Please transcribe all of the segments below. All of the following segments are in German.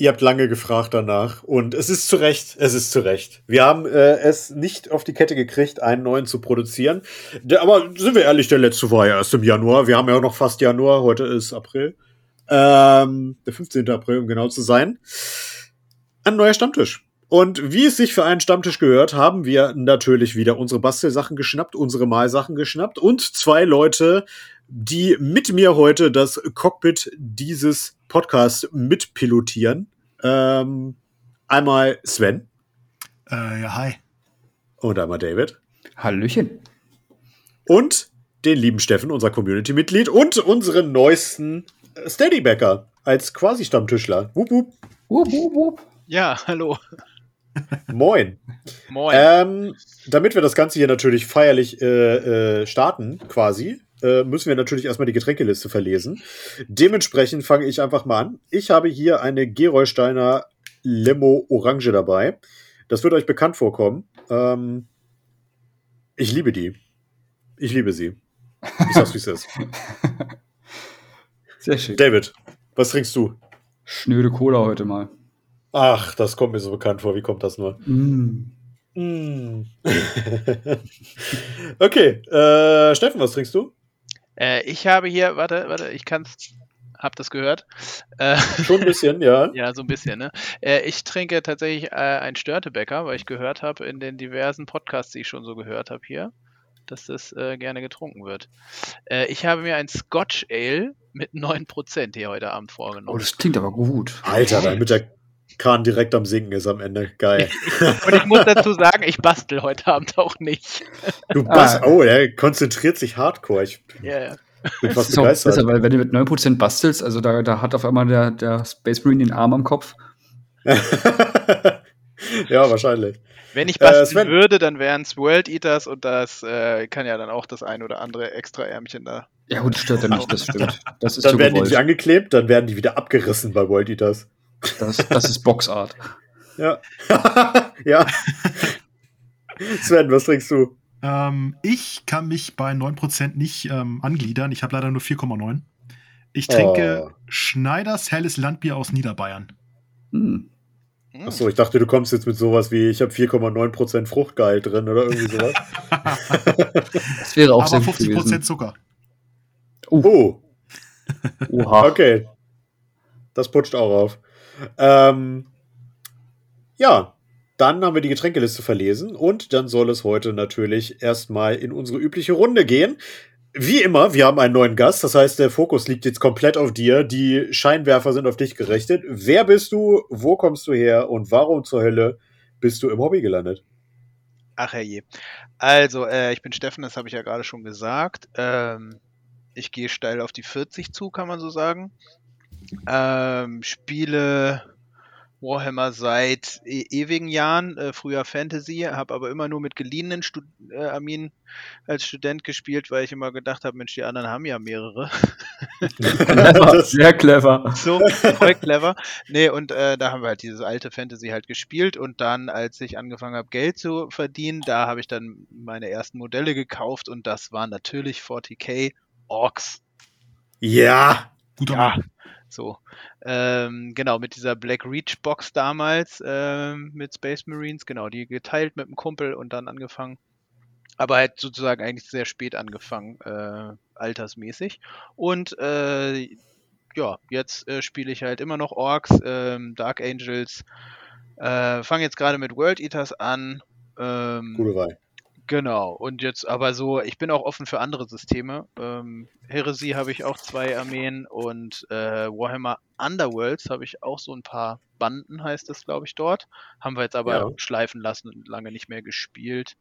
Ihr habt lange gefragt danach und es ist zu Recht, es ist zu Recht. Wir haben äh, es nicht auf die Kette gekriegt, einen neuen zu produzieren. Der, aber sind wir ehrlich, der letzte war ja erst im Januar. Wir haben ja noch fast Januar, heute ist April. Ähm, der 15. April, um genau zu sein. Ein neuer Stammtisch. Und wie es sich für einen Stammtisch gehört, haben wir natürlich wieder unsere Bastelsachen geschnappt, unsere Malsachen geschnappt und zwei Leute, die mit mir heute das Cockpit dieses Podcasts mitpilotieren. Ähm, einmal Sven. Äh, ja, hi. Und einmal David. Hallöchen. Und den lieben Steffen, unser Community-Mitglied und unseren neuesten Steadybacker als Quasi-Stammtischler. Wup, wup. Wup, wup, wup. Ja, hallo. Moin. Moin. Ähm, damit wir das Ganze hier natürlich feierlich äh, äh, starten, quasi, äh, müssen wir natürlich erstmal die Getränkeliste verlesen. Dementsprechend fange ich einfach mal an. Ich habe hier eine Gerolsteiner Limo Orange dabei. Das wird euch bekannt vorkommen. Ähm, ich liebe die. Ich liebe sie. Ich sag's, wie es ist. Sehr schön. David, was trinkst du? Schnöde Cola heute mal. Ach, das kommt mir so bekannt vor. Wie kommt das nur? Mm. Mm. okay, äh, Steffen, was trinkst du? Äh, ich habe hier, warte, warte, ich kann's, hab das gehört. Äh, Schon ein bisschen, ja. ja, so ein bisschen, ne? Äh, ich trinke tatsächlich äh, ein Störtebäcker, weil ich gehört habe in den diversen Podcasts, die ich schon so gehört habe hier, dass das äh, gerne getrunken wird. Äh, ich habe mir ein Scotch Ale mit 9% hier heute Abend Oh, vorgenommen. das klingt aber gut. Alter, damit der Kahn direkt am Sinken ist am Ende. Geil. Und ich muss dazu sagen, ich bastel heute Abend auch nicht. Du Bass, Ah. oh, der konzentriert sich hardcore. Ich Ja, ja. bin Das fast ist auch besser, begeistert. weil wenn du mit 9% bastelst, also da, da hat auf einmal der, der Space Marine den Arm am Kopf. ja, wahrscheinlich. Wenn ich Äh, basteln Sven. würde, dann wären es World Eaters und das äh, kann ja dann auch das ein oder andere extra Ärmchen da. Ja, gut, das stört ja nicht, das stimmt. Das ist Dann so werden die gewollt. nicht angeklebt, dann werden die wieder abgerissen bei World Eaters. Das, das ist Boxart. Ja. ja. Sven, was trinkst du? Ähm, ich kann mich bei 9% nicht ähm, angliedern. Ich habe leider nur 4,9. Ich trinke Oh. Schneiders helles Landbier aus Niederbayern. Hm. Hm. Achso, ich dachte, du kommst jetzt mit sowas wie, ich habe 4,9% Fruchtgehalt drin oder irgendwie sowas. Das wäre auch Aber sehr gut 50% gewesen. Zucker. oh, Oha. okay. Das putscht auch auf. Ähm, ja, dann haben wir die Getränkeliste verlesen und dann soll es heute natürlich erstmal in unsere übliche Runde gehen. Wie immer, wir haben einen neuen Gast, das heißt, der Fokus liegt jetzt komplett auf dir. Die Scheinwerfer sind auf dich gerichtet. Wer bist du? Wo kommst du her? Und warum zur Hölle bist du im Hobby gelandet? Ach herrje. Also, äh, ich bin Steffen, das habe ich ja gerade schon gesagt. Ähm, ich gehe steil auf die 40 zu, kann man so sagen. Ähm, spiele Warhammer seit e ewigen Jahren, äh, früher Fantasy, habe aber immer nur mit geliehenen Stud äh, Armeen als Student gespielt, weil ich immer gedacht habe, Mensch, die anderen haben ja mehrere. Clever, sehr clever. so voll clever. Nee, und äh, da haben wir halt dieses alte Fantasy halt gespielt und dann, als ich angefangen habe, Geld zu verdienen, da habe ich dann meine ersten Modelle gekauft und das waren natürlich 40k Orks. Ja, Guter Ja, Mann. So. Ähm, genau, mit dieser Black Reach Box damals ähm, mit Space Marines, genau, die geteilt mit einem Kumpel und dann angefangen. Aber halt sozusagen eigentlich sehr spät angefangen, äh, altersmäßig. Und äh, ja, jetzt äh, spiele ich halt immer noch Orks, ähm, Dark Angels, äh, fange jetzt gerade mit World Eaters an. Ähm, gute Wahl. Genau, und jetzt aber so, ich bin auch offen für andere Systeme. Ähm, Heresy habe ich auch zwei Armeen und äh, Warhammer Underworlds habe ich auch so ein paar Banden, heißt es, glaube ich, dort. Haben wir jetzt aber Ja. schleifen lassen und lange nicht mehr gespielt.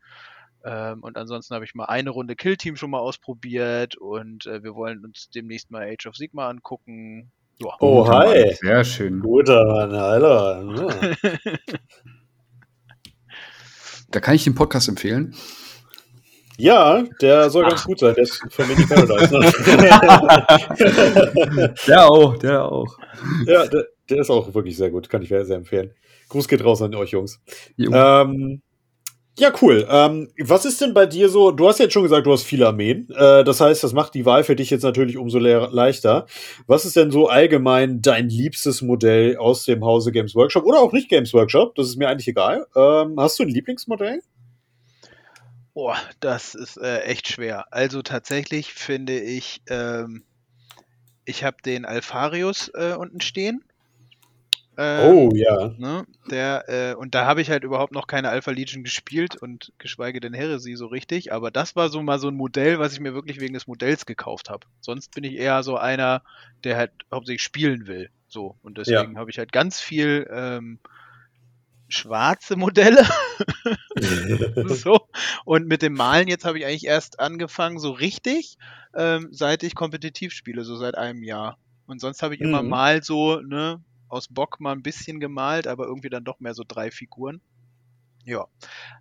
Ähm, und ansonsten habe ich mal eine Runde Killteam schon mal ausprobiert und äh, wir wollen uns demnächst mal Age of Sigma angucken. Ja. Oh, hi. Sehr schön. Guter Mann, Alter. Ja. Da kann ich den Podcast empfehlen. Ja, der soll ganz gut sein. Der ist von Mini Paradise. Ne? Der auch, der auch. ja, der, der ist auch wirklich sehr gut. Kann ich sehr, sehr empfehlen. Gruß geht raus an euch, Jungs. Ähm, Ja, cool. Ähm, was ist denn bei dir so? Du hast jetzt schon gesagt, du hast viele Armeen. Äh, das heißt, das macht die Wahl für dich jetzt natürlich umso le leichter. Was ist denn so allgemein dein liebstes Modell aus dem Hause Games Workshop oder auch nicht Games Workshop? Das ist mir eigentlich egal. Ähm, hast du ein Lieblingsmodell? Boah, das ist äh, echt schwer. Also tatsächlich finde ich, ähm, ich habe den Alfarius äh, unten stehen. Ähm, oh ja. Ne, der, äh, und da habe ich halt überhaupt noch keine Alpha Legion gespielt und geschweige denn Heresy so richtig. Aber das war so mal so ein Modell, was ich mir wirklich wegen des Modells gekauft habe. Sonst bin ich eher so einer, der halt hauptsächlich spielen will. So. Und deswegen ja. habe ich halt ganz viel ähm, schwarze Modelle. so. Und mit dem Malen jetzt habe ich eigentlich erst angefangen, so richtig, ähm, seit ich kompetitiv spiele, so seit einem Jahr. Und sonst habe ich immer mhm. mal so, ne, aus Bock mal ein bisschen gemalt, aber irgendwie dann doch mehr so drei Figuren. Ja,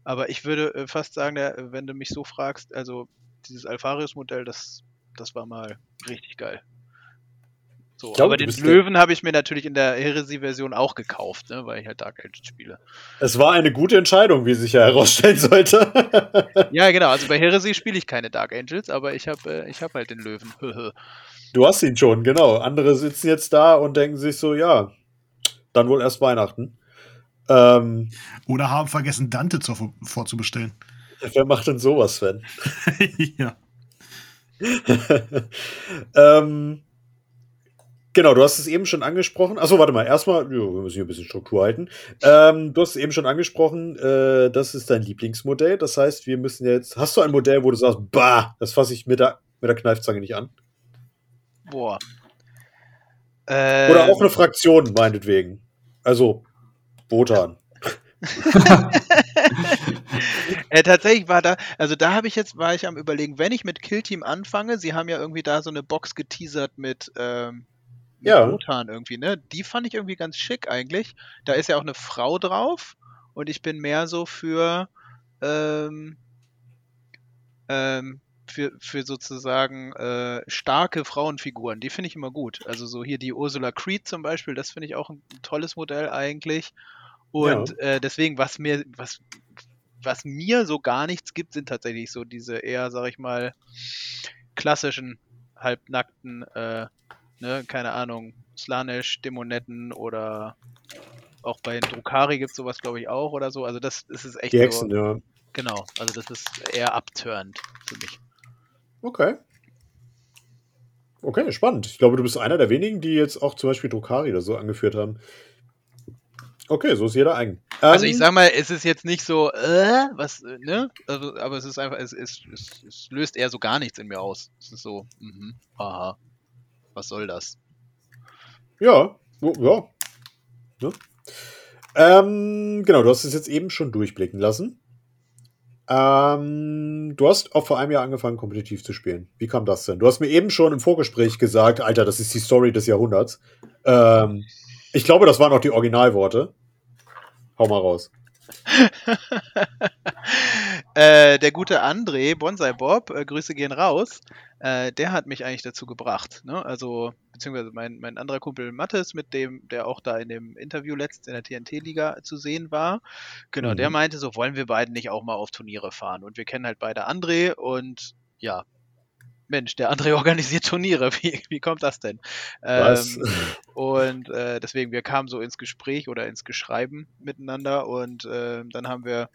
aber ich würde äh, fast sagen, wenn du mich so fragst, also dieses Alfarius-Modell, das, das war mal richtig geil. So, glaube, aber den Löwen habe ich mir natürlich in der Heresy-Version auch gekauft, ne, weil ich halt Dark Angels spiele. Es war eine gute Entscheidung, wie sich ja herausstellen sollte. ja, genau. Also bei Heresy spiele ich keine Dark Angels, aber ich habe äh, hab halt den Löwen. du hast ihn schon, genau. Andere sitzen jetzt da und denken sich so, ja, dann wohl erst Weihnachten. Ähm, Oder haben vergessen, Dante zur, vorzubestellen. Wer macht denn sowas, Sven? ja. ähm, Genau, du hast es eben schon angesprochen. Achso, warte mal, erstmal, wir müssen hier ein bisschen Struktur halten. Ähm, du hast es eben schon angesprochen, äh, das ist dein Lieblingsmodell. Das heißt, wir müssen jetzt. Hast du ein Modell, wo du sagst, bah, das fasse ich mit der, mit der Kneifzange nicht an? Boah. Ähm. Oder auch eine Fraktion, meinetwegen. Also, Botan. äh, tatsächlich war da, also da habe ich jetzt, war ich am überlegen, wenn ich mit Killteam anfange, sie haben ja irgendwie da so eine Box geteasert mit, ähm, ja. Rotan irgendwie, ne? Die fand ich irgendwie ganz schick eigentlich. Da ist ja auch eine Frau drauf und ich bin mehr so für ähm, ähm, für, für sozusagen äh, starke Frauenfiguren. Die finde ich immer gut. Also so hier die Ursula Creed zum Beispiel, das finde ich auch ein, tolles Modell eigentlich. Und ja. äh, deswegen, was mir, was, was mir so gar nichts gibt, sind tatsächlich so diese eher, sag ich mal, klassischen halbnackten äh, ne, keine Ahnung, Slanesh, Dämonetten oder auch bei Drukari gibt es sowas, glaube ich, auch oder so. Also das, das ist echt Die Hexen, so, ja. Genau, also das ist eher abturnt für mich. Okay. Okay, spannend. Ich glaube, du bist einer der wenigen, die jetzt auch zum Beispiel Drukari oder so angeführt haben. Okay, so ist jeder eigen. Also ich ähm, sag mal, es ist jetzt nicht so, äh, was, ne? Also, aber es ist einfach, es, es, es, es, löst eher so gar nichts in mir aus. Es ist so, mhm, aha, was soll das? Ja, ja. ja. Ne? Ähm, genau, du hast es jetzt eben schon durchblicken lassen. Ähm, du hast auch vor einem Jahr angefangen, kompetitiv zu spielen. Wie kam das denn? Du hast mir eben schon im Vorgespräch gesagt, Alter, das ist die Story des Jahrhunderts. Ähm, ich glaube, das waren auch die Originalworte. Hau mal raus. äh, der gute André, Bonsai Bob, äh, Grüße gehen raus, äh, der hat mich eigentlich dazu gebracht. Ne? Also, beziehungsweise mein, mein anderer Kumpel Mattes, mit dem, der auch da in dem Interview letzt in der TNT-Liga zu sehen war, genau, mhm. der meinte so, wollen wir beiden nicht auch mal auf Turniere fahren? Und wir kennen halt beide André und ja, Mensch, der André organisiert Turniere. Wie, wie kommt das denn? Was? Ähm, und äh, deswegen, wir kamen so ins Gespräch oder ins Geschreiben miteinander und äh, dann haben wir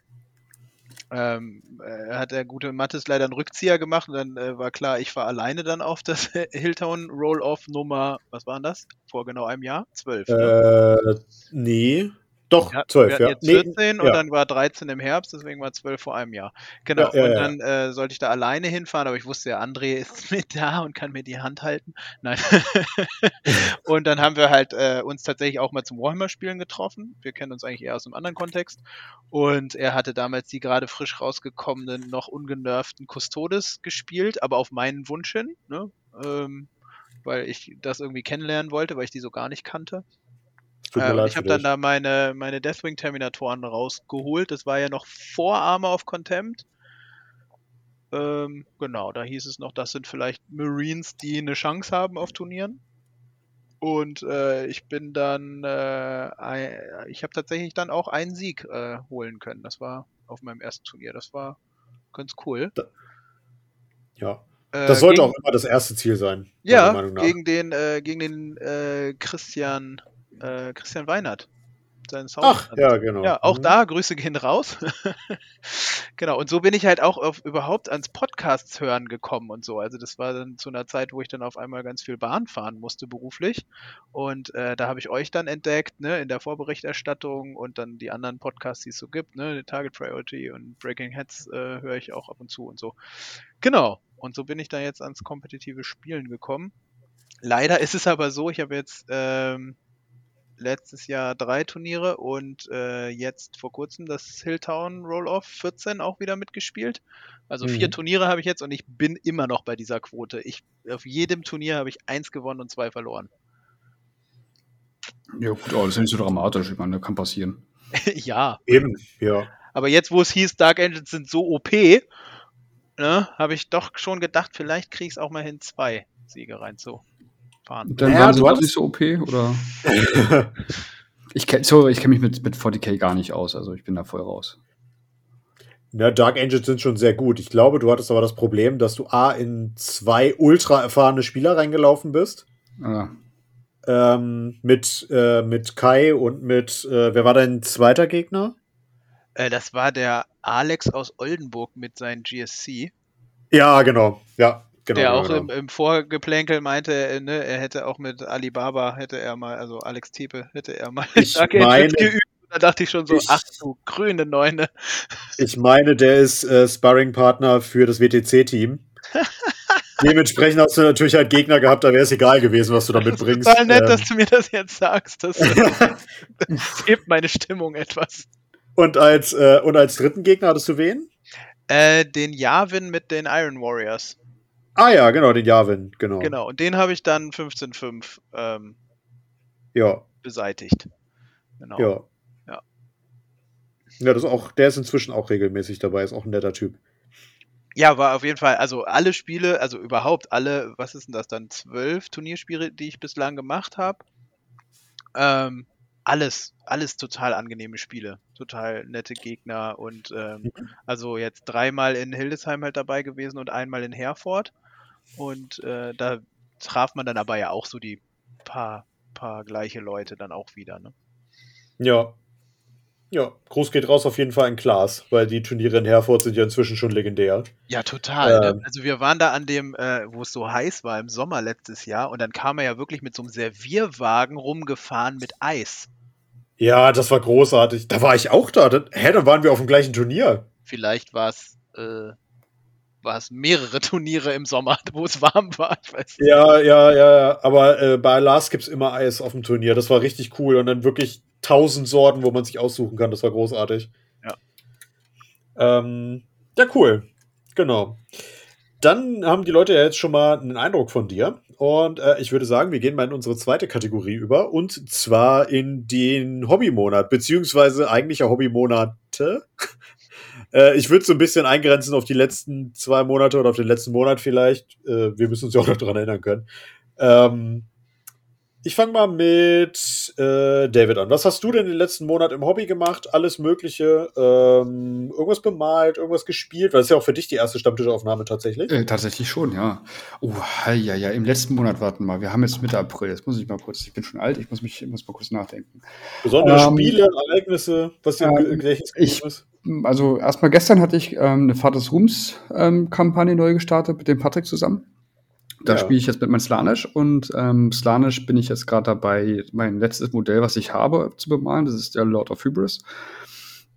ähm, äh, hat der gute Mattes leider einen Rückzieher gemacht und dann äh, war klar, ich war alleine dann auf das Hilltown Roll-Off Nummer, was war denn das? Vor genau einem Jahr? Zwölf. Ne? Äh, nee. Doch, ja, 12, ja. Jetzt 14 nee, und ja. dann war 13 im Herbst, deswegen war 12 vor einem Jahr. Genau, ja, und dann äh, sollte ich da alleine hinfahren, aber ich wusste ja, André ist mit da und kann mir die Hand halten. Nein. und dann haben wir halt äh, uns tatsächlich auch mal zum Warhammer-Spielen getroffen. Wir kennen uns eigentlich eher aus einem anderen Kontext. Und er hatte damals die gerade frisch rausgekommenen, noch ungenervten Custodes gespielt, aber auf meinen Wunsch hin, ne? ähm, weil ich das irgendwie kennenlernen wollte, weil ich die so gar nicht kannte. Äh, ich habe dann da meine, meine Deathwing-Terminatoren rausgeholt. Das war ja noch vor Armor of Contempt. Ähm, genau, da hieß es noch, das sind vielleicht Marines, die eine Chance haben auf Turnieren. Und äh, ich bin dann, äh, ich habe tatsächlich dann auch einen Sieg äh, holen können. Das war auf meinem ersten Turnier. Das war ganz cool. Da, ja. Äh, das sollte gegen, auch immer das erste Ziel sein. Ja, gegen den, äh, gegen den äh, Christian, Weinert seinen Sound. Ach, ja, genau. Ja, auch mhm. da, Grüße gehen raus. genau, und so bin ich halt auch auf, überhaupt ans Podcasts hören gekommen und so. Also das war dann zu einer Zeit, wo ich dann auf einmal ganz viel Bahn fahren musste beruflich. Und äh, da habe ich euch dann entdeckt, ne, in der Vorberichterstattung und dann die anderen Podcasts, die es so gibt, ne, Target Priority und Breaking Heads äh, höre ich auch ab und zu und so. Genau. Und so bin ich da jetzt ans kompetitive Spielen gekommen. Leider ist es aber so, ich habe jetzt ähm, letztes Jahr drei Turniere und äh, jetzt vor kurzem das Hilltown Roll-Off 14 auch wieder mitgespielt. Also mhm. vier Turniere habe ich jetzt und ich bin immer noch bei dieser Quote. Ich, auf jedem Turnier habe ich eins gewonnen und zwei verloren. Ja, gut, aber das ist nicht so dramatisch. Ich meine, kann passieren. ja. Eben, ja. Aber jetzt, wo es hieß, Dark Engines sind so OP, ne, habe ich doch schon gedacht, vielleicht kriege ich es auch mal hin, zwei Siege reinzuholen fahren. Dann naja, waren sie nicht so OP, oder? ich kenne so, kenn mich mit, mit 40k gar nicht aus, also ich bin da voll raus. Na, Dark Angels sind schon sehr gut. Ich glaube, du hattest aber das Problem, dass du A in zwei ultra erfahrene Spieler reingelaufen bist. Ah. Ähm, mit, äh, mit Kai und mit, äh, wer war dein zweiter Gegner? Äh, das war der Alex aus Oldenburg mit seinem GSC. Ja, genau. Ja, Genau, der auch genau. Im, im, Vorgeplänkel meinte, äh, ne, er hätte auch mit Alibaba, hätte er mal, also Alex Tepe, hätte er mal ich meine, geübt. Da dachte ich schon so, ich, ach du grüne Neune. Ich meine, der ist äh, Sparring-Partner für das WTC-Team. Dementsprechend hast du natürlich halt Gegner gehabt, da wäre es egal gewesen, was du da mitbringst. Total nett, ähm, dass du mir das jetzt sagst. Das, das hebt meine Stimmung etwas. Und als, äh, und als dritten Gegner hattest du wen? Äh, den Yavin mit den Iron Warriors. Ah ja, genau, den Javin, genau. Genau, und den habe ich dann 15.5 ähm, ja. beseitigt. Genau. Ja. Ja. Ja, das ist auch, der ist inzwischen auch regelmäßig dabei, ist auch ein netter Typ. Ja, war auf jeden Fall, also alle Spiele, also überhaupt alle, was ist denn das dann, zwölf Turnierspiele, die ich bislang gemacht habe. Ähm, alles, alles total angenehme Spiele, total nette Gegner und ähm, mhm. also jetzt dreimal in Hildesheim halt dabei gewesen und einmal in Herford. Und äh, da traf man dann aber ja auch so die paar, paar gleiche Leute dann auch wieder, ne? Ja. Ja, Gruß geht raus auf jeden Fall in Klaas, weil die Turniere in Herford sind ja inzwischen schon legendär. Ja, total. Ne? Ähm, ne? Also wir waren da an dem, äh, wo es so heiß war im Sommer letztes Jahr und dann kam er ja wirklich mit so einem Servierwagen rumgefahren mit Eis. Ja, das war großartig. Da war ich auch da. hä, dann waren wir auf dem gleichen Turnier. Vielleicht war es äh, war es mehrere Turniere im Sommer, wo es warm war. Ich weiß nicht. Ja, ja, ja, aber äh, bei Lars gibt es immer Eis auf dem Turnier. Das war richtig cool. Und dann wirklich tausend Sorten, wo man sich aussuchen kann. Das war großartig. Ja. Ähm, ja, cool. Genau. Dann haben die Leute ja jetzt schon mal einen Eindruck von dir. Und äh, ich würde sagen, wir gehen mal in unsere zweite Kategorie über. Und zwar in den Hobbymonat, beziehungsweise eigentlicher Hobbymonate. Äh, ich würde so ein bisschen eingrenzen auf die letzten zwei Monate oder auf den letzten Monat vielleicht. Äh, wir müssen uns ja auch noch daran erinnern können. Ähm, ich fange mal mit äh, David an. Was hast du denn den letzten Monat im Hobby gemacht? Alles Mögliche? Ähm, irgendwas bemalt, irgendwas gespielt? Weil das ist ja auch für dich die erste Stammtischaufnahme tatsächlich. Äh, tatsächlich schon, ja. Oh, ja, ja, im letzten Monat, warten mal. Wir haben jetzt Mitte April. Jetzt muss ich mal kurz, ich bin schon alt, ich muss mich muss mal kurz nachdenken. Besondere ähm, Spiele, Ereignisse, was dir ähm, Gedächtnis ist? Also erstmal gestern hatte ich ähm, eine Vater des Ruhms ähm, Kampagne neu gestartet mit dem Patrick zusammen. Da ja. spiele ich jetzt mit meinem Slanish und ähm, Slanish bin ich jetzt gerade dabei, mein letztes Modell, was ich habe, zu bemalen. Das ist der Lord of Hybris.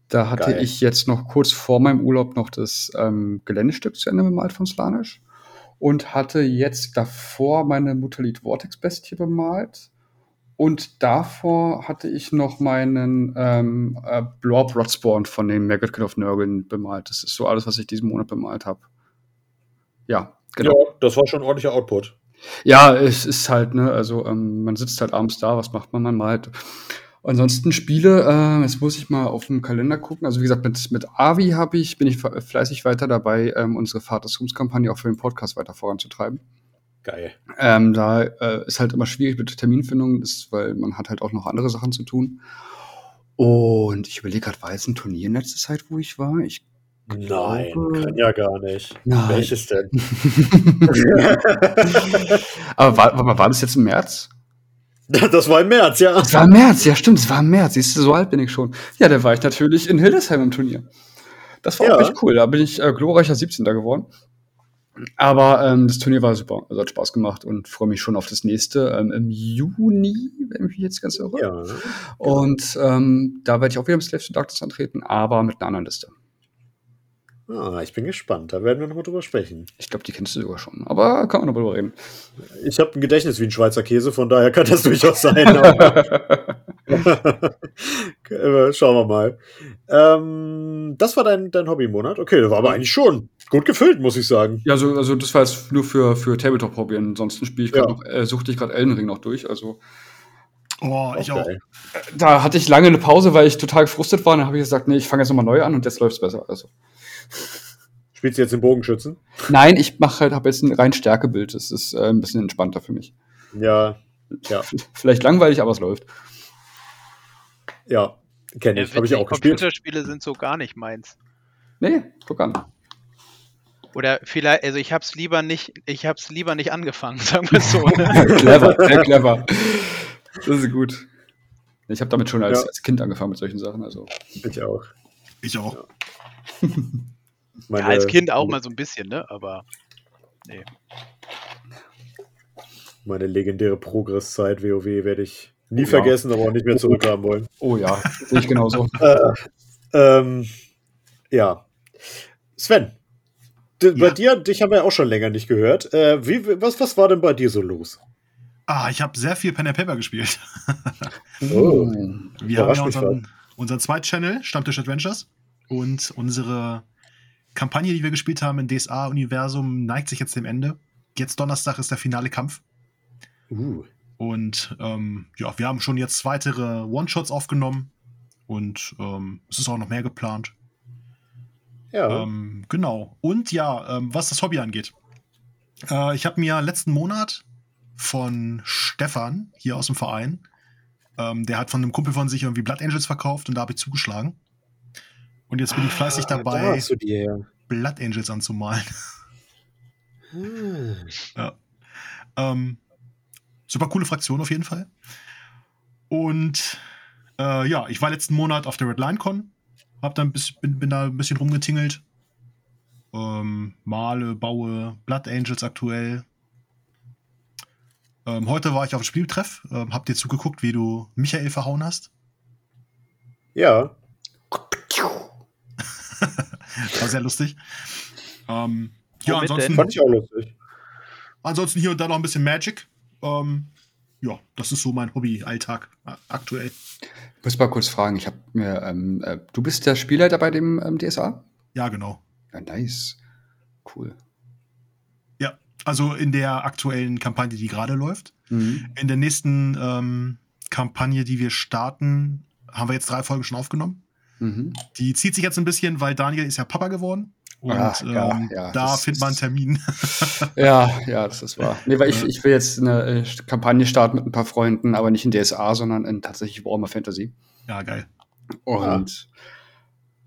Da hatte Geil. ich jetzt noch kurz vor meinem Urlaub noch das ähm, Geländestück zu Ende bemalt von Slanish und hatte jetzt davor meine Mutalit Vortex Bestie bemalt. Und davor hatte ich noch meinen ähm, äh, Blob Rodspawn von dem Maggot of Nurgle bemalt. Das ist so alles, was ich diesen Monat bemalt habe. Ja, Genau. Ja, das war schon ein ordentlicher Output. Ja, es ist halt, ne, also ähm, man sitzt halt abends da, was macht man? Man malt. Ansonsten Spiele, äh, jetzt muss ich mal auf dem Kalender gucken. Also wie gesagt, mit, mit Avi habe ich, bin ich fleißig weiter dabei, ähm, unsere Vatersrums-Kampagne auch für den Podcast weiter voranzutreiben. Geil. Ähm, da äh, ist halt immer schwierig mit Terminfindung, ist, weil man hat halt auch noch andere Sachen zu tun. Und ich überlege gerade, war jetzt ein Turnier in letzter Zeit, wo ich war? Ich Nein, kann ja gar nicht. Nein. Welches denn? Aber war, war, war das jetzt im März? Das war im März, ja. Es war im März, ja stimmt, es war im März. Siehst du, so alt bin ich schon. Ja, da war ich natürlich in Hildesheim im Turnier. Das war Ja. auch echt cool. Da bin ich äh, glorreicher 17. geworden. Aber ähm, das Turnier war super. Also hat Spaß gemacht und freue mich schon auf das nächste ähm, im Juni, wenn ich mich jetzt ganz irre. Ja. Und ähm, da werde ich auch wieder im Slaves to Darkness antreten, aber mit einer anderen Liste. Ah, ich bin gespannt. Da werden wir nochmal drüber sprechen. Ich glaube, die kennst du sogar schon. Aber kann man noch drüber reden. Ich habe ein Gedächtnis wie ein Schweizer Käse, von daher kann das durchaus sein. aber- Schauen wir mal. Ähm, das war dein, dein Hobbymonat? Okay, das war aber eigentlich schon gut gefüllt, muss ich sagen. ja, also, also das war jetzt nur für, für Tabletop-Hobby. Ansonsten spiele ich gerade Ja. noch, äh, suchte ich gerade Elden Ring noch durch. Also Oh, ich auch. Okay. da hatte ich lange eine Pause, weil ich total gefrustet war. Und dann habe ich gesagt, nee, ich fange jetzt nochmal neu an und jetzt läuft's besser. Also. Spielst du jetzt den Bogenschützen? Nein, ich mache halt, habe jetzt ein rein Stärkebild. Das ist äh, ein bisschen entspannter für mich. Ja, ja, Vielleicht langweilig, aber es läuft. ja. Kenne ich. Habe ich auch gespielt. Computerspiele sind so gar nicht meins. Nee, guck an. Oder vielleicht, also ich hab's lieber nicht, ich hab's lieber nicht angefangen, sagen wir es so. Ne? clever, sehr clever. Das ist gut. Ich habe damit schon als, Ja. als Kind angefangen mit solchen Sachen. Also. Ich auch. Ich auch. Meine, Ja, als Kind auch mal so ein bisschen, ne? Aber nee. Meine legendäre Progresszeit WoW werde ich nie Oh ja. vergessen, aber auch nicht mehr zurückhaben wollen. Oh ja, sehe ich genauso. Äh, ähm, ja. Sven, d- bei Ja. dir, dich haben wir auch schon länger nicht gehört. Äh, wie, was, was war denn bei dir so los? Ah, ich habe sehr viel Pen and Paper gespielt. Oh. Wir haben ja unseren, unseren Zweit-Channel, Stammtisch Adventures. Und unsere Kampagne, die wir gespielt haben im DSA-Universum, neigt sich jetzt dem Ende. Jetzt Donnerstag ist der finale Kampf. Uh. Und ähm, ja, wir haben schon jetzt weitere One-Shots aufgenommen. Und ähm, es ist auch noch mehr geplant. Ja. Ähm, genau. Und ja, ähm, was das Hobby angeht. Äh, ich habe mir letzten Monat von Stefan hier aus dem Verein, ähm, der hat von einem Kumpel von sich irgendwie Blood Angels verkauft und da habe ich zugeschlagen. Und jetzt bin ich fleißig Ah, Da dabei, die her. Blood Angels anzumalen. Ah. Ähm, super coole Fraktion auf jeden Fall. Und äh, ja, ich war letzten Monat auf der Red Line Con, hab dann bis, bin, bin da ein bisschen rumgetingelt. Ähm, male, baue Blood Angels aktuell. Ähm, heute war ich auf dem Spieltreff, ähm, hab dir zugeguckt, wie du Michael verhauen hast. Ja. War sehr lustig. Ähm, ja, Womit ansonsten, denn? Fand ich auch lustig. ansonsten hier und da noch ein bisschen Magic. Ähm, ja, das ist so mein Hobby-Alltag äh, aktuell. Ich muss mal kurz fragen, ich habe mir, ähm, äh, du bist der Spielleiter bei dem ähm, DSA? Ja, genau. Ja, nice. Cool. Ja, also in der aktuellen Kampagne, die gerade läuft. Mhm. In der nächsten ähm, Kampagne, die wir starten, haben wir jetzt drei Folgen schon aufgenommen. Mhm. Die zieht sich jetzt ein bisschen, weil Daniel ist ja Papa geworden. Und Ah, ja, ähm, ja, da findet man einen Termin. Ja, ja, das ist wahr. Nee, weil ich, ich will jetzt eine äh, Kampagne starten mit ein paar Freunden, aber nicht in DSA, sondern in tatsächlich Warhammer Fantasy. ja, geil. Und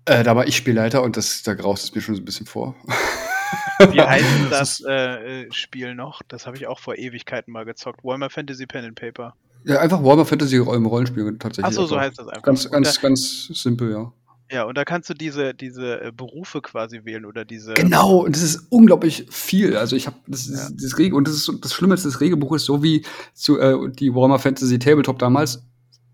äh, da war ich Spielleiter und das, da graust es mir schon so ein bisschen vor. Wie heißt Das das äh, Spiel noch? Das habe ich auch vor Ewigkeiten mal gezockt. Warhammer Fantasy Pen and Paper. Ja, einfach Warhammer Fantasy im Rollenspiel tatsächlich. Achso, so heißt das einfach. Ganz, ganz, da, ganz simpel, ja. ja, und da kannst du diese, diese äh, Berufe quasi wählen oder diese. Genau, und das ist unglaublich viel. Also ich habe das, Ja. das, das Regel und das ist das Schlimme ist, das Regelbuch ist so wie zu äh, die Warhammer Fantasy Tabletop damals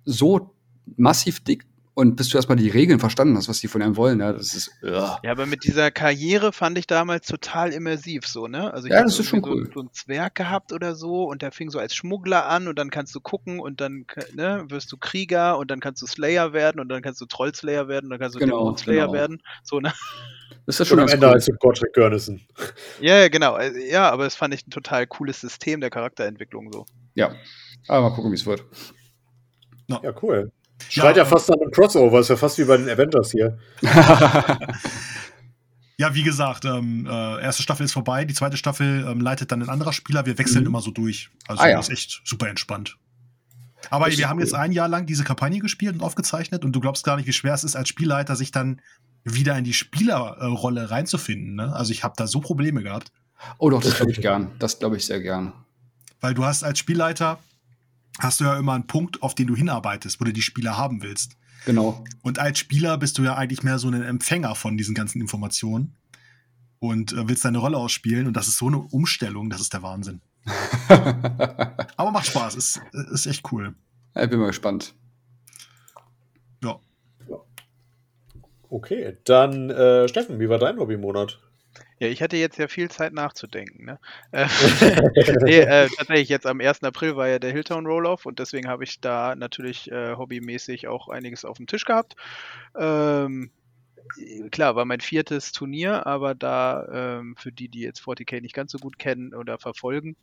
so massiv dick und bis du erstmal die Regeln verstanden hast, was die von einem wollen, ja, das ist ja. Ja, aber mit dieser Karriere fand ich damals total immersiv so, ne? Also ich Ja, das ist schon irgendwie cool. so, so einen Zwerg gehabt oder so und der fing so als Schmuggler an und dann kannst du gucken und dann ne, wirst du Krieger und dann kannst du Slayer werden und dann kannst du Trollslayer werden und dann kannst du Genau, Dämonenslayer genau. werden. So, ne? Das ist Schon schon am Ende cool. als Godric Görnissen. Ja, ja, genau. Also, Ja, aber das fand ich ein total cooles System der Charakterentwicklung so. Ja. Aber mal gucken, wie es wird. Ja, cool. Schreit ja, ähm, fast nach einem Crossover, ist ja fast wie bei den Avengers hier. Ja, wie gesagt, ähm, äh, erste Staffel ist vorbei, die zweite Staffel ähm, leitet dann ein anderer Spieler. Wir wechseln Mhm. immer so durch. Also Ah, ja. ist echt super entspannt. Aber wir haben cool. jetzt ein Jahr lang diese Kampagne gespielt und aufgezeichnet und du glaubst gar nicht, wie schwer es ist, als Spielleiter sich dann wieder in die Spielerrolle reinzufinden. Ne? Also ich habe da so Probleme gehabt, Oh doch, das glaube ich gern. Das glaube ich sehr gern. weil du hast als Spielleiter hast du ja immer einen Punkt, auf den du hinarbeitest, wo du die Spieler haben willst. Genau. Und als Spieler bist du ja eigentlich mehr so ein Empfänger von diesen ganzen Informationen und äh, willst deine Rolle ausspielen. Und das ist so eine Umstellung, das ist der Wahnsinn. Aber macht Spaß, ist, ist echt cool. ich bin mal gespannt. Ja. Okay, dann äh, Steffen, wie war dein Hobbymonat? Ja, ich hatte jetzt ja viel Zeit nachzudenken. Ne? Äh, nee, äh, tatsächlich, jetzt am 1. April war ja der Hilltown Roll-Off und deswegen habe ich da natürlich äh, hobbymäßig auch einiges auf dem Tisch gehabt. Ähm, klar, war mein viertes Turnier, aber da ähm, für die, die jetzt 40k nicht ganz so gut kennen oder verfolgen,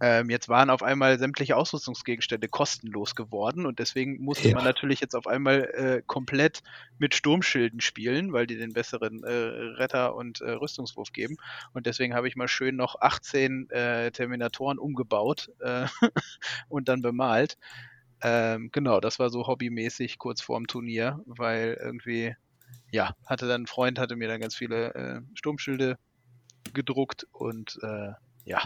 ähm, jetzt waren auf einmal sämtliche Ausrüstungsgegenstände kostenlos geworden und deswegen musste Ja. man natürlich jetzt auf einmal äh, komplett mit Sturmschilden spielen, weil die den besseren äh, Retter und äh, Rüstungswurf geben. Und deswegen habe ich mal schön noch 18 äh, Terminatoren umgebaut äh, und dann bemalt. Ähm, genau, das war so hobbymäßig kurz vorm Turnier, weil irgendwie, ja, hatte dann ein Freund, hatte mir dann ganz viele äh, Sturmschilde gedruckt und ja.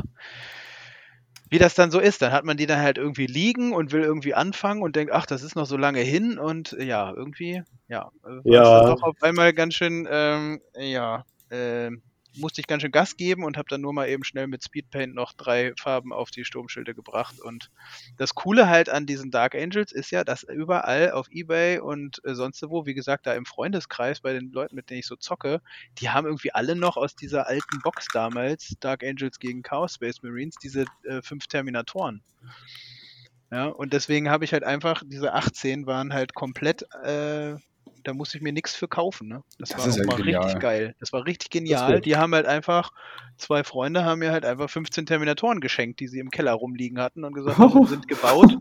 Wie das dann so ist, dann hat man die dann halt irgendwie liegen und will irgendwie anfangen und denkt, ach, das ist noch so lange hin und äh, ja, irgendwie, ja, äh, Ja. doch auf einmal ganz schön, ähm, ja, ähm, musste ich ganz schön Gas geben und habe dann nur mal eben schnell mit Speedpaint noch drei Farben auf die Sturmschilde gebracht. Und das Coole halt an diesen Dark Angels ist ja, dass überall auf Ebay und äh, sonst wo, wie gesagt, da im Freundeskreis bei den Leuten, mit denen ich so zocke, die haben irgendwie alle noch aus dieser alten Box damals, Dark Angels gegen Chaos Space Marines, diese äh, fünf Terminatoren. Ja, und deswegen habe ich halt einfach, diese 18 waren halt komplett, äh, da musste ich mir nichts für kaufen. Ne? Das, Das war ist auch ja mal genial. richtig geil. Das war richtig genial. Die haben halt einfach, zwei Freunde haben mir halt einfach 15 Terminatoren geschenkt, die sie im Keller rumliegen hatten und gesagt haben, sind gebaut.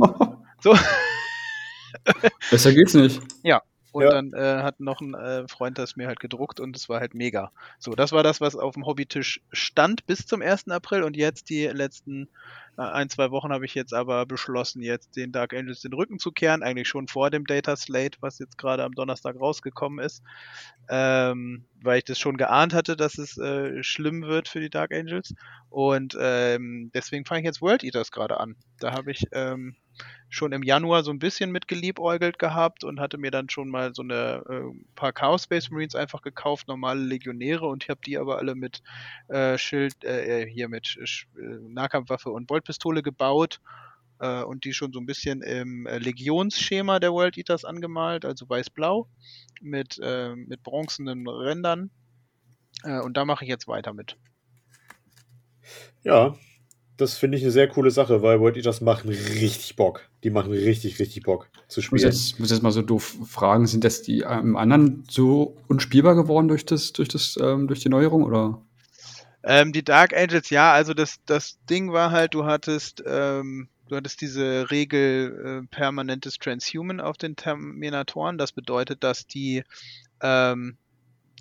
So. Besser geht's nicht. Und Ja. dann äh, hat noch ein äh, Freund das mir halt gedruckt und es war halt mega. So, das war das, was auf dem Hobbytisch stand bis zum 1. April und jetzt die letzten äh, ein, zwei Wochen habe ich jetzt aber beschlossen, jetzt den Dark Angels den Rücken zu kehren, eigentlich schon vor dem Data Slate, was jetzt gerade am Donnerstag rausgekommen ist, ähm, weil ich das schon geahnt hatte, dass es äh, schlimm wird für die Dark Angels und ähm, deswegen fange ich jetzt World Eaters gerade an. Da habe ich ähm, schon im Januar so ein bisschen mit geliebäugelt gehabt und hatte mir dann schon mal so eine äh, paar Chaos Space Marines einfach gekauft, normale Legionäre und ich habe die aber alle mit äh, Schild, äh, hier mit äh, Nahkampfwaffe und Boltpistole gebaut äh, und die schon so ein bisschen im äh, Legionsschema der World Eaters angemalt, also weiß-blau mit, äh, mit bronzenen Rändern. Äh, und da mache ich jetzt weiter mit. Ja, das finde ich eine sehr coole Sache, weil World Eaters machen richtig Bock. Die machen richtig, richtig Bock zu Ich muss spielen. jetzt, muss jetzt mal so doof fragen, sind das die ähm, anderen so unspielbar geworden durch das, durch das, ähm, durch die Neuerung oder? Ähm, die Dark Angels, ja, also das, das Ding war halt, du hattest, ähm, du hattest diese Regel äh, permanentes Transhuman auf den Terminatoren. Das bedeutet, dass die, ähm,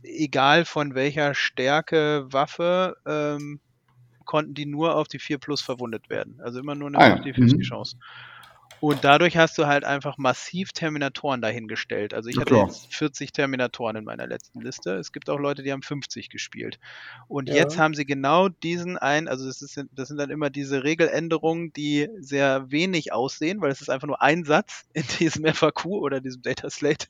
egal von welcher Stärke Waffe, ähm, konnten die nur auf die 4 plus verwundet werden. Also immer nur eine Ah ja, 50-50 mhm. Und dadurch hast du halt einfach massiv Terminatoren dahingestellt. Also ich Ja, hatte klar. jetzt 40 Terminatoren in meiner letzten Liste. Es gibt auch Leute, die haben 50 gespielt. Und Ja. jetzt haben sie genau diesen einen, also das, ist, das sind dann immer diese Regeländerungen, die sehr wenig aussehen, weil es ist einfach nur ein Satz in diesem FAQ oder diesem Data Slate.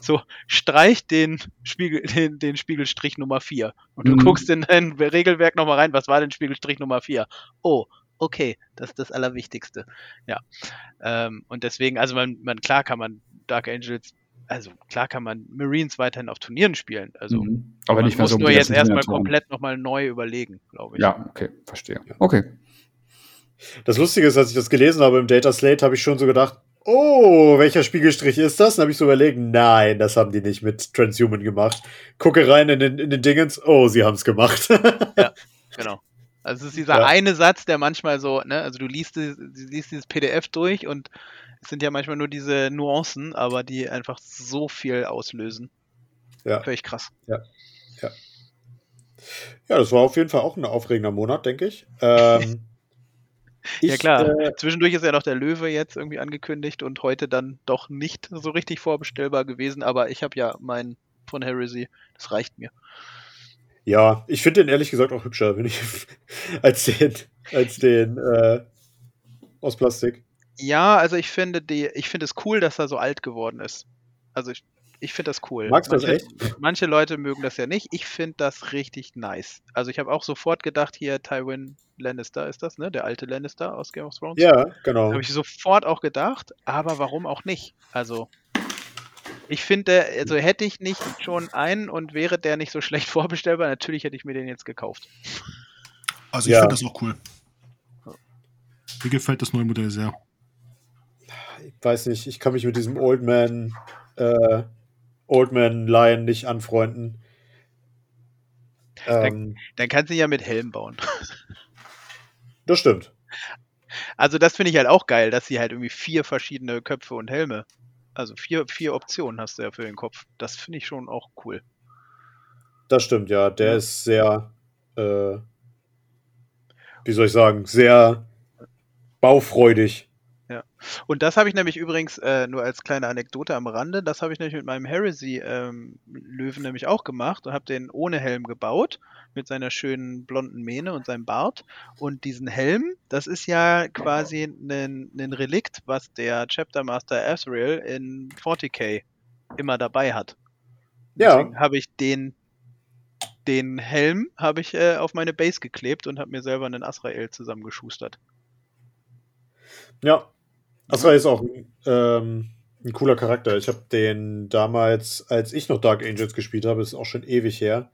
So, streich den, Spiegel, den, den Spiegelstrich Nummer 4. Und du Mhm. guckst in dein Regelwerk nochmal rein, was war denn Spiegelstrich Nummer 4? Oh, okay, das ist das Allerwichtigste. Ja. Ähm, und deswegen, also man, man, klar kann man Dark Angels, also klar kann man Marines weiterhin auf Turnieren spielen. Also Mhm. aber man nicht mehr muss so nur jetzt erstmal komplett nochmal neu überlegen, glaube ich. Ja, okay, verstehe. Okay. Das Lustige ist, als ich das gelesen habe im Data Slate, habe ich schon so gedacht, oh, welcher Spiegelstrich ist das? Dann habe ich so überlegt, nein, das haben die nicht mit Transhuman gemacht. Gucke rein in den, in den Dingens, oh, sie haben es gemacht. Genau. Also es ist dieser Ja. eine Satz, der manchmal so, ne, also du liest, du liest dieses PDF durch und es sind ja manchmal nur diese Nuancen, aber die einfach so viel auslösen. Ja. Völlig krass. Ja, das war auf jeden Fall auch ein aufregender Monat, denke ich. Ähm, ja klar, äh, zwischendurch ist ja noch der Löwe jetzt irgendwie angekündigt und heute dann doch nicht so richtig vorbestellbar gewesen, aber ich habe ja meinen von Heresy, das reicht mir. Ja, ich finde den ehrlich gesagt auch hübscher, wenn ich als den, als den äh, aus Plastik. Ja, also ich finde die, ich finde es cool, dass er so alt geworden ist. Also ich, ich finde das cool. Magst du manche, das echt? Manche Leute mögen das ja nicht. Ich finde das richtig nice. Also ich habe auch sofort gedacht, hier Tywin Lannister ist das, ne? Der alte Lannister aus Game of Thrones. Ja, genau. Habe ich sofort auch gedacht, aber warum auch nicht? Also ich finde, also hätte ich nicht schon einen und wäre der nicht so schlecht vorbestellbar, natürlich hätte ich mir den jetzt gekauft. Also ich Ja. finde das auch cool. Mir gefällt das neue Modell sehr. Ich weiß nicht, ich kann mich mit diesem Old Man, äh, Old Man Lion nicht anfreunden. Ähm, Dann kannst du ihn ja mit Helm bauen. das stimmt. Also das finde ich halt auch geil, dass sie halt irgendwie vier verschiedene Köpfe und Helme, also vier, vier Optionen hast du ja für den Kopf. Das finde ich schon auch cool. Das stimmt, ja. Der ist sehr, äh, wie soll ich sagen, sehr baufreudig. Und das habe ich nämlich übrigens äh, nur als kleine Anekdote am Rande, das habe ich nämlich mit meinem Heresy-Löwen nämlich auch gemacht und habe den ohne Helm gebaut, mit seiner schönen blonden Mähne und seinem Bart. Und diesen Helm, das ist ja quasi ein, ein Relikt, was der Chapter Master Asriel in 40k immer dabei hat. Ja. Deswegen habe ich den, den Helm habe ich äh, auf meine Base geklebt und habe mir selber einen Asrael zusammengeschustert. Ja. Asra ist auch ähm, ein cooler Charakter. Ich habe den damals, als ich noch Dark Angels gespielt habe, ist auch schon ewig her,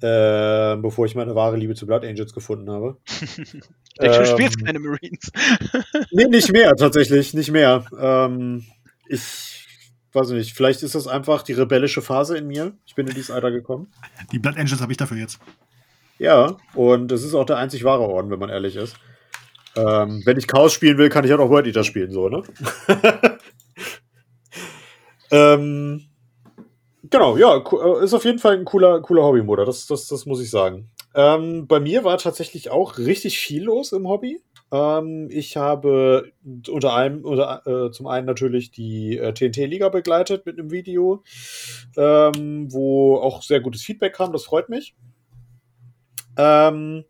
äh, bevor ich meine wahre Liebe zu Blood Angels gefunden habe. Ich denke, du Ähm, spielst keine Marines. Nee, nicht mehr, tatsächlich, nicht mehr. Ähm, ich weiß nicht, vielleicht ist das einfach die rebellische Phase in mir. Ich bin in dieses Alter gekommen. Die Blood Angels habe ich dafür jetzt. Ja, und es ist auch der einzig wahre Orden, wenn man ehrlich ist. Ähm, wenn ich Chaos spielen will, kann ich auch noch World Eater spielen, so, ne? ähm, genau, ja, äh, ist auf jeden Fall ein cooler, cooler Hobby-Moder, das, das, das muss ich sagen. Ähm, bei mir war tatsächlich auch richtig viel los im Hobby. Ähm, ich habe unter einem, unter, äh, zum einen natürlich die äh, TNT-Liga begleitet mit einem Video, ähm, wo auch sehr gutes Feedback kam, das freut mich. Ähm,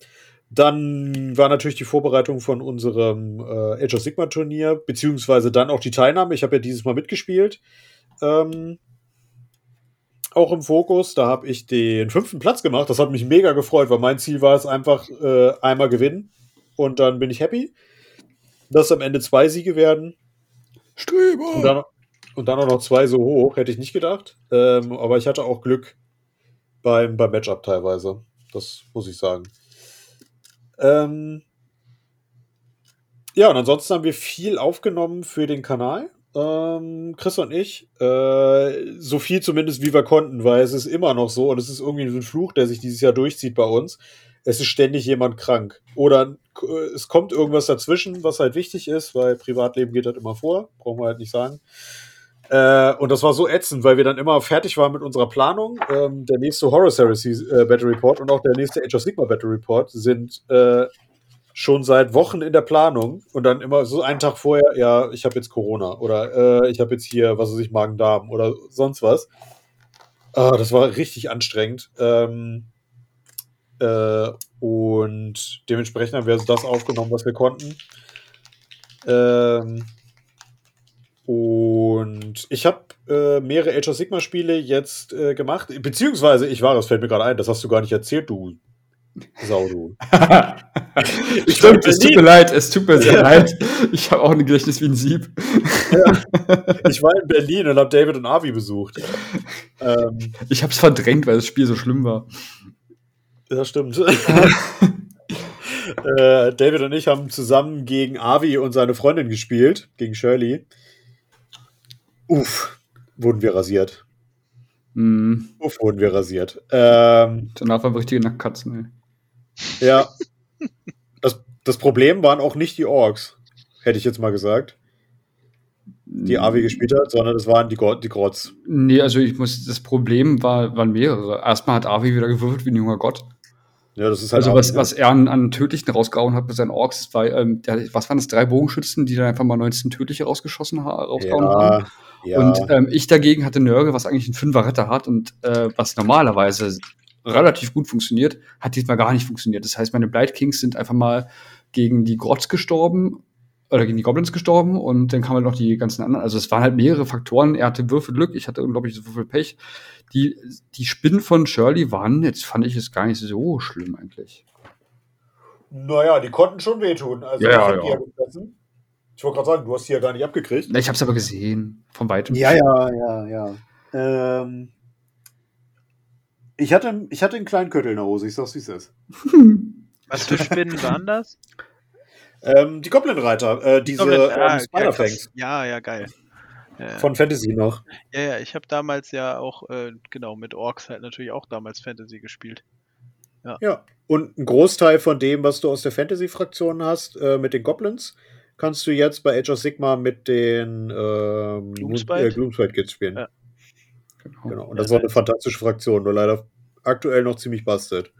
dann war natürlich die Vorbereitung von unserem äh, Age of Sigma Turnier, beziehungsweise dann auch die Teilnahme. Ich habe ja dieses Mal mitgespielt. Ähm, auch im Fokus. Da habe ich den fünften Platz gemacht. Das hat mich mega gefreut, weil mein Ziel war es einfach äh, einmal gewinnen. Und dann bin ich happy, dass am Ende zwei Siege werden. Streber! Und dann, und dann auch noch zwei so hoch, hätte ich nicht gedacht. Ähm, aber ich hatte auch Glück beim, beim Matchup teilweise. Das muss ich sagen. Ähm, ja, und ansonsten haben wir viel aufgenommen für den Kanal. Ähm, Chris und ich. Äh, so viel zumindest, wie wir konnten, weil es ist immer noch so und es ist irgendwie so ein Fluch, der sich dieses Jahr durchzieht bei uns. Es ist ständig jemand krank. Oder äh, es kommt irgendwas dazwischen, was halt wichtig ist, weil Privatleben geht halt immer vor. Brauchen wir halt nicht sagen. Äh, und das war so ätzend, weil wir dann immer fertig waren mit unserer Planung. Ähm, der nächste Horror Series äh, Battle Report und auch der nächste Age of Sigma Battle Report sind äh, schon seit Wochen in der Planung und dann immer so einen Tag vorher, ja, ich habe jetzt Corona oder äh, ich habe jetzt hier, was weiß ich, Magen-Darm oder sonst was. Ah, das war richtig anstrengend. Ähm, äh, und dementsprechend haben wir also das aufgenommen, was wir konnten. Ähm, und ich habe äh, mehrere Age of Sigma Spiele jetzt äh, gemacht, beziehungsweise ich war, das fällt mir gerade ein, das hast du gar nicht erzählt, du Sau, du. Stimmt, es tut mir leid, es tut mir sehr Ja. leid. Ich habe auch ein Gedächtnis wie ein Sieb. Ich war in Berlin und habe David und Avi besucht. Ähm, Ich habe es verdrängt, weil das Spiel so schlimm war. das stimmt. äh, David und ich haben zusammen gegen Avi und seine Freundin gespielt, gegen Shirley. Uff, wurden wir rasiert. Hm, Uff, wurden wir rasiert. Ähm, danach waren wir richtige Nacktkatzen, ey. ja. Das, das Problem waren auch nicht die Orks, hätte ich jetzt mal gesagt. Die AW gespielt hat, sondern es waren die, die Grotz. Nee, also ich muss, das Problem war, waren mehrere. Erstmal hat AW wieder gewürfelt wie ein junger Gott. Ja, das ist halt Also was, was er an, an Tödlichen rausgehauen hat mit seinen Orks, war, ähm, der, was waren das, drei Bogenschützen, die dann einfach mal 19 Tödliche rausgeschossen ha rausgehauen haben. Ja. Und ähm, ich dagegen hatte Nörge, was eigentlich einen Fünfer Retter hat und äh, was normalerweise relativ gut funktioniert, hat diesmal gar nicht funktioniert. Das heißt, meine Blight Kings sind einfach mal gegen die Grotz gestorben oder gegen die Goblins gestorben und dann kamen halt noch die ganzen anderen. Also es waren halt mehrere Faktoren. Er hatte Würfelglück, ich hatte unglaublich Würfelpech. Die, die Spinnen von Shirley waren, jetzt fand ich es gar nicht so schlimm eigentlich. Naja, die konnten schon wehtun. Also Ja, ich ja, ja. Ich wollte gerade sagen, du hast die ja gar nicht abgekriegt. Ich habe es aber gesehen, von weitem. Ja, ja, ja, ja. Ähm, ich, hatte, ich hatte einen kleinen Köttel in der Hose, ich sag's wie es ist. Was für Spinnen waren das? Ähm, die Goblin-Reiter, äh, diese Goblin- ähm, ah, Spider-Fangs krass. Ja, ja, geil. Ja, von Fantasy noch. ja, ja, ich habe damals ja auch, äh, genau, mit Orks halt natürlich auch damals Fantasy gespielt. Ja. Und ein Großteil von dem, was du aus der Fantasy-Fraktion hast, äh, mit den Goblins, kannst du jetzt bei Age of Sigma mit den ähm, Gloomspite? äh, Gloomspite Kids spielen. Ja. Genau. Und Ja, das war eine fantastische Fraktion, nur leider aktuell noch ziemlich bastet.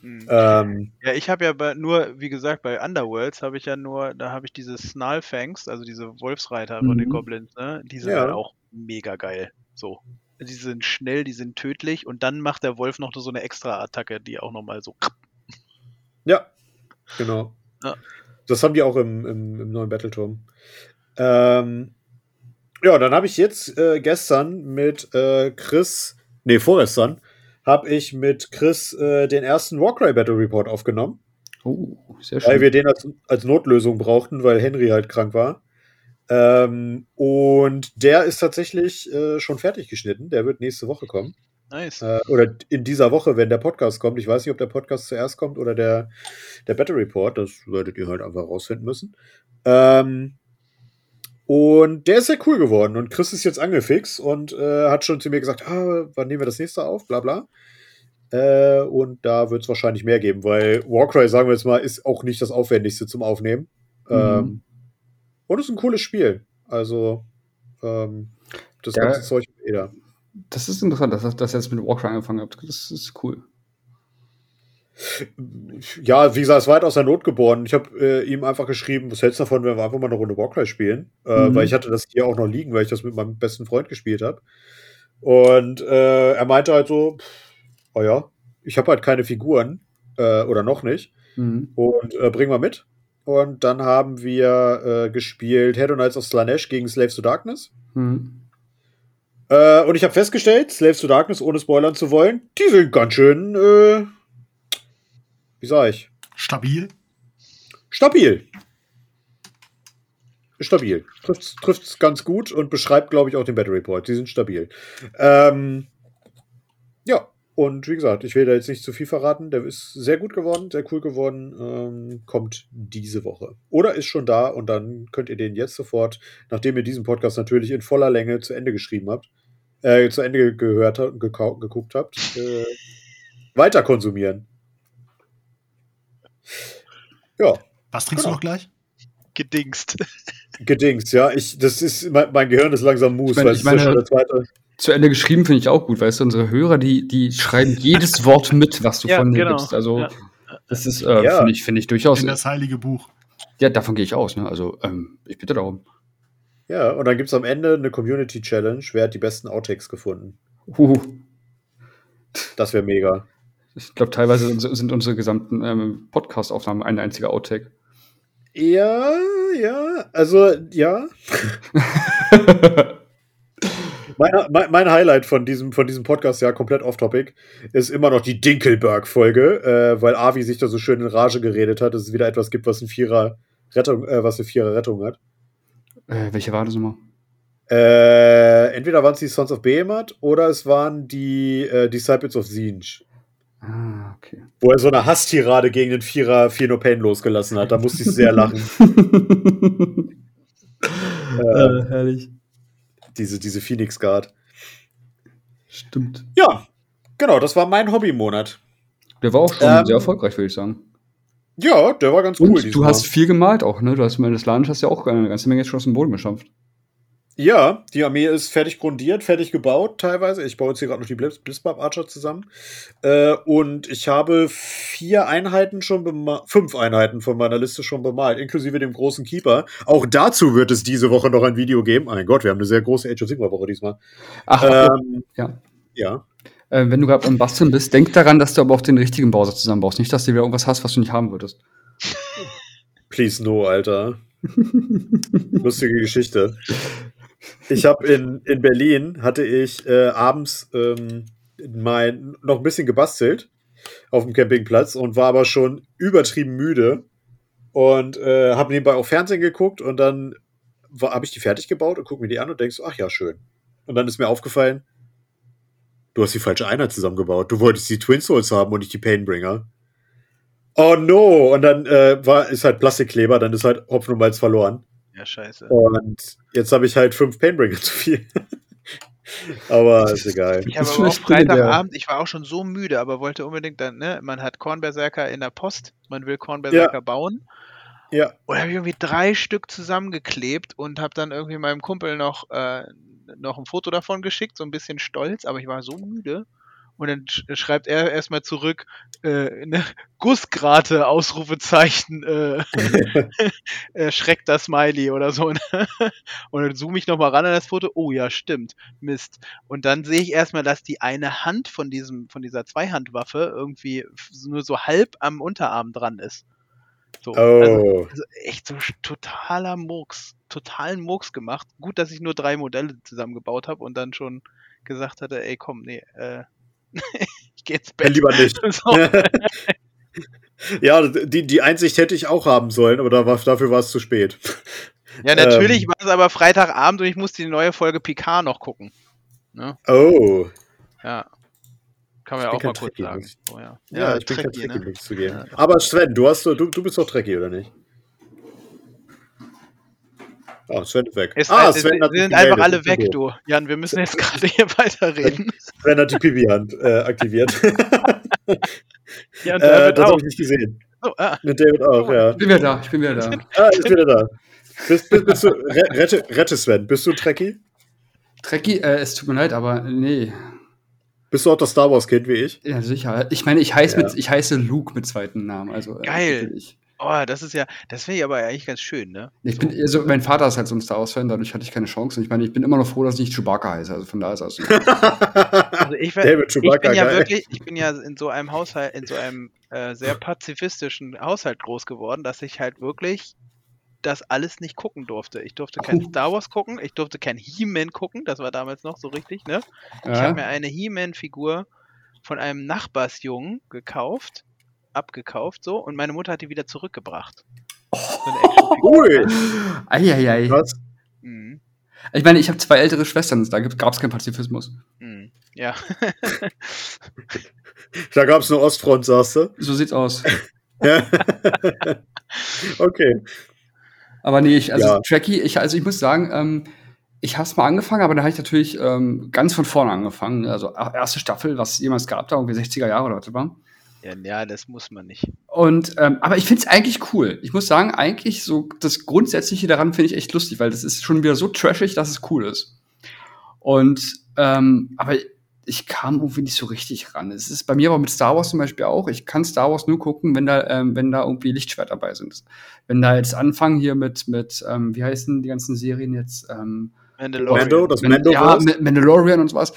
Hm. Ähm, Ja, ich habe ja bei, nur, wie gesagt, bei Underworlds habe ich ja nur, da habe ich diese Snarlfangs, also diese Wolfsreiter von den Mhm. Goblins, ne? Die sind Ja. halt auch mega geil. So. Die sind schnell, die sind tödlich und dann macht der Wolf noch so eine Extra-Attacke, die auch nochmal so. Ja, genau. Ja. Das haben die auch im, im, im neuen Battleturm. Ähm, ja, dann habe ich jetzt äh, gestern mit äh, Chris, nee, vorgestern, habe ich mit Chris äh, den ersten Warcry Battle Report aufgenommen, Oh, sehr weil schön. wir den als, als Notlösung brauchten, weil Henry halt krank war. Ähm, und der ist tatsächlich äh, schon fertig geschnitten. Der wird nächste Woche kommen. Nice. Äh, oder in dieser Woche, wenn der Podcast kommt. Ich weiß nicht, ob der Podcast zuerst kommt oder der, der Battle Report. Das werdet ihr halt einfach rausfinden müssen. Ähm, und der ist sehr cool geworden. Und Chris ist jetzt angefixt und äh, hat schon zu mir gesagt, ah, wann nehmen wir das nächste auf? Bla bla. Äh, und da wird es wahrscheinlich mehr geben, weil Warcry, sagen wir jetzt mal, ist auch nicht das Aufwendigste zum Aufnehmen. Mhm. Ähm, und es ist ein cooles Spiel. Also, ähm, das Ja. ganze Zeug jeder. Das ist interessant, dass, dass ihr jetzt mit Walker angefangen habt. Das ist cool. Ja, wie gesagt, es war halt aus der Not geboren. Ich habe äh, ihm einfach geschrieben, was hältst du davon, wenn wir einfach mal eine Runde Warcry spielen? Äh, Mhm. Weil ich hatte das hier auch noch liegen, weil ich das mit meinem besten Freund gespielt habe. Und äh, er meinte halt so, pff, oh ja, ich habe halt keine Figuren äh, oder noch nicht Mhm. und äh, bring mal mit. Und dann haben wir äh, gespielt Head Knights of Slanesh gegen Slaves to Darkness. Mhm. Äh, und ich habe festgestellt, Slaves to Darkness, ohne spoilern zu wollen, die sind ganz schön, äh, wie sag ich, Stabil. Stabil. Stabil. Trifft's, trifft's ganz gut und beschreibt, glaube ich, auch den Battle Report. Die sind stabil. Ähm, ja, und wie gesagt, ich will da jetzt nicht zu viel verraten. Der ist sehr gut geworden, sehr cool geworden. Ähm, kommt diese Woche. Oder ist schon da und dann könnt ihr den jetzt sofort, nachdem ihr diesen Podcast natürlich in voller Länge zu Ende geschrieben habt, äh, zu Ende gehört habt, gekau- geguckt habt, äh, weiter konsumieren. Ja. Was trinkst Genau. du noch gleich? Gedingst. Gedings, ja. Ich, das ist, mein, mein Gehirn ist langsam Mus, Ich meine- weil ich meine- der zweite. Zu Ende geschrieben finde ich auch gut, weißt du, unsere Hörer, die, die schreiben jedes Wort mit, was du Ja, von dir genau. gibst. Also, Ja. das ist, äh, Ja. finde ich, finde ich durchaus. In das heilige Buch. Ja, davon gehe ich aus, ne? Also, ähm, ich bitte darum. Ja, und dann gibt es am Ende eine Community Challenge. Wer hat die besten Outtakes gefunden? Huhu. Das wäre mega. Ich glaube, teilweise sind- unsere gesamten ähm, Podcast-Aufnahmen ein einziger Outtake. Ja, ja, also ja. Mein, mein, mein Highlight von diesem, von diesem Podcast, ja, komplett off-topic, ist immer noch die Dinkelberg-Folge, äh, weil Avi sich da so schön in Rage geredet hat, dass es wieder etwas gibt, was ein Vierer Rettung, äh, was eine Vierer Rettung hat. Äh, welche war das nochmal? Äh, entweder waren es die Sons of Behemoth oder es waren die äh, Disciples of Zinj. Ah, okay. Wo er so eine Hasstirade gegen den Vierer Fear No Pain losgelassen hat. Da musste ich sehr lachen. äh, herrlich. Diese, diese Phoenix Guard. Stimmt. Ja, genau, das war mein Hobbymonat. Der war auch schon Ähm, sehr erfolgreich, würde ich sagen. Ja, der war ganz Und cool. du hast viel gemalt auch, ne? Du hast meine Slanisch hast ja auch eine ganze Menge jetzt schon aus dem Boden geschampft. Ja, die Armee ist fertig grundiert, fertig gebaut teilweise. Ich baue jetzt hier gerade noch die Blitz Blitzbab Archer zusammen. Äh, und ich habe vier Einheiten schon bemalt, fünf Einheiten von meiner Liste schon bemalt, inklusive dem großen Keeper. Auch dazu wird es diese Woche noch ein Video geben. Oh mein Gott, wir haben eine sehr große Age of Sigma Woche diesmal. Ach, Ähm, ja. ja. Äh, wenn du gerade am Basteln bist, denk daran, dass du aber auch den richtigen Bowser zusammenbaust. Nicht, dass du wieder irgendwas hast, was du nicht haben würdest. Please no, Alter. Lustige Geschichte. Ich habe in, in Berlin hatte ich äh, abends ähm, mein, noch ein bisschen gebastelt auf dem Campingplatz und war aber schon übertrieben müde und äh, habe nebenbei auch Fernsehen geguckt und dann habe ich die fertig gebaut und gucke mir die an und denk so, ach ja, schön. Und dann ist mir aufgefallen, du hast die falsche Einheit zusammengebaut. Du wolltest die Twin Souls haben und nicht die Painbringer. Oh no! Und dann äh, war, ist halt Plastikkleber, dann ist halt Hopfen und Malz verloren. Ja, scheiße. Und jetzt habe ich halt fünf Painbringer zu viel. aber ist egal. Ich habe aber auch Freitagabend, ich war auch schon so müde, aber wollte unbedingt dann, ne, man hat Kornberserker in der Post, man will Kornberserker bauen. Ja. Und habe ich irgendwie drei Stück zusammengeklebt und habe dann irgendwie meinem Kumpel noch, äh, noch ein Foto davon geschickt, so ein bisschen stolz, aber ich war so müde. Und dann sch schreibt er erstmal zurück, äh, ne, Gussgrate, Ausrufezeichen, äh, äh, schreckt das Smiley oder so. Ne? Und dann zoome ich nochmal ran an das Foto. Oh ja, stimmt. Mist. Und dann sehe ich erstmal, dass die eine Hand von diesem, von dieser Zweihandwaffe irgendwie nur so halb am Unterarm dran ist. So. Also, Oh. also echt so totaler Murks. Totalen Murks gemacht. Gut, dass ich nur drei Modelle zusammengebaut habe und dann schon gesagt hatte, ey komm, nee, äh, ich geh ins Bett. Lieber nicht. So. ja, die, die Einsicht hätte ich auch haben sollen, aber da war, dafür war es zu spät. Ja, natürlich Ähm. war es aber Freitagabend und ich musste die neue Folge Picard noch gucken. Ne? Oh. Ja. Kann man ja bin auch mal kurz Trekkie, sagen. Oh, ja. Ja, ich bin kein Trekkie, Trekkie, ne? ich zugeben. Ja. Aber Sven, du, hast, du, du bist doch Trekkie, oder nicht? Ah, Sven ist weg. Es, ah, es, Sven wir hat sich sind einfach alle weg, du. Jan, wir müssen jetzt gerade hier weiterreden. Sven hat die Pipi-Hand äh, aktiviert. Ja, und äh, das auch. habe ich nicht gesehen. So, ah, Mit David auch, ja. Ich bin wieder da, ich bin wieder da. Ah, ist wieder da. Bist, bist, bist du, re- rette, rette Sven, bist du Trekkie? Trekkie, äh, es tut mir leid, aber nee. Bist du auch das Star Wars-Kind wie ich? Ja, sicher. Ich meine, ich heiße Ja. mit, ich heiße Luke mit zweiten Namen. Also, äh, Geil. natürlich. oh, das ist ja, das finde ich aber eigentlich ganz schön, ne? Ich bin, also mein Vater ist halt so ein Star Wars-Fan, dadurch hatte ich keine Chance. Und ich meine, ich bin immer noch froh, dass ich nicht Chewbacca heiße. Also von daher ist das. Also ich, wär- David ich Chewbacca, bin ja geil. wirklich, ich bin ja in so einem Haushalt, in so einem äh, sehr pazifistischen Haushalt groß geworden, dass ich halt wirklich das alles nicht gucken durfte. Ich durfte kein Oh. Star Wars gucken, ich durfte kein He-Man gucken, das war damals noch so richtig, ne? Ich habe mir eine He-Man-Figur von einem Nachbarsjungen gekauft, abgekauft so, und meine Mutter hat die wieder zurückgebracht. So Actionfigur. Ui, Eieiei. was? Mhm. Ich meine, ich habe zwei ältere Schwestern, da gab es keinen Pazifismus. Mhm. Ja. Da gab es eine Ostfront, sagst du? So sieht's aus. Ja. okay. Aber nee, ich, also Ja. Trekkie, ich, also ich muss sagen, ähm, ich habe es mal angefangen, aber da habe ich natürlich ähm, ganz von vorne angefangen. Also erste Staffel, was jemals gab, da irgendwie 60er Jahre oder was war. ja. Ja, das muss man nicht. Und ähm, aber ich finde es eigentlich cool. Ich muss sagen, eigentlich so das Grundsätzliche daran finde ich echt lustig, weil das ist schon wieder so trashig, dass es cool ist. Und ähm, aber ich kam irgendwie nicht so richtig ran. Es ist bei mir aber mit Star Wars zum Beispiel auch. Ich kann Star Wars nur gucken, wenn da, ähm, wenn da irgendwie Lichtschwert dabei sind. Wenn da jetzt anfangen hier mit, mit ähm, wie heißen die ganzen Serien jetzt? Ähm, Mandalorian. Mando, das Man- Mando ja, Ma- Mandalorian und sowas.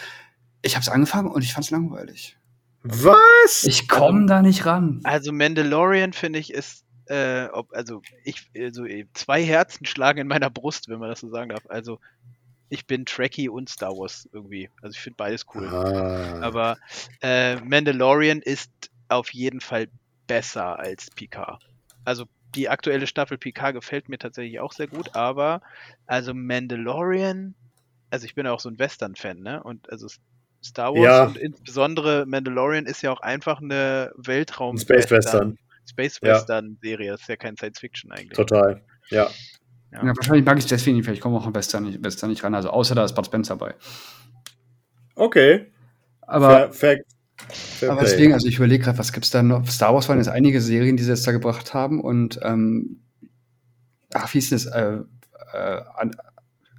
Ich habe es angefangen und ich fand es langweilig. Was? Ich komme da nicht ran. Also Mandalorian finde ich ist, äh, ob, also ich, also zwei Herzen schlagen in meiner Brust, wenn man das so sagen darf. Also ich bin Trekkie und Star Wars irgendwie. Also ich finde beides cool. Ah. Aber äh, Mandalorian ist auf jeden Fall besser als Picard. Also die aktuelle Staffel Picard gefällt mir tatsächlich auch sehr gut, aber also Mandalorian, also ich bin ja auch so ein Western-Fan, ne? Und also Star Wars Ja. und insbesondere Mandalorian ist ja auch einfach eine Weltraum Ein Space Western. Space Ja. Das ist ja kein Science Fiction eigentlich. Total. Ja. Ja. Ja, wahrscheinlich mag ich es deswegen nicht, vielleicht komme auch an Western nicht, ran. Also außer da ist Bud Spencer dabei. Okay. Aber, fair, fair, aber deswegen, also ich überlege gerade, was gibt's da noch? Star Wars waren jetzt einige Serien, die sie jetzt da gebracht haben und ähm, ach, wie hieß denn das? Äh, äh,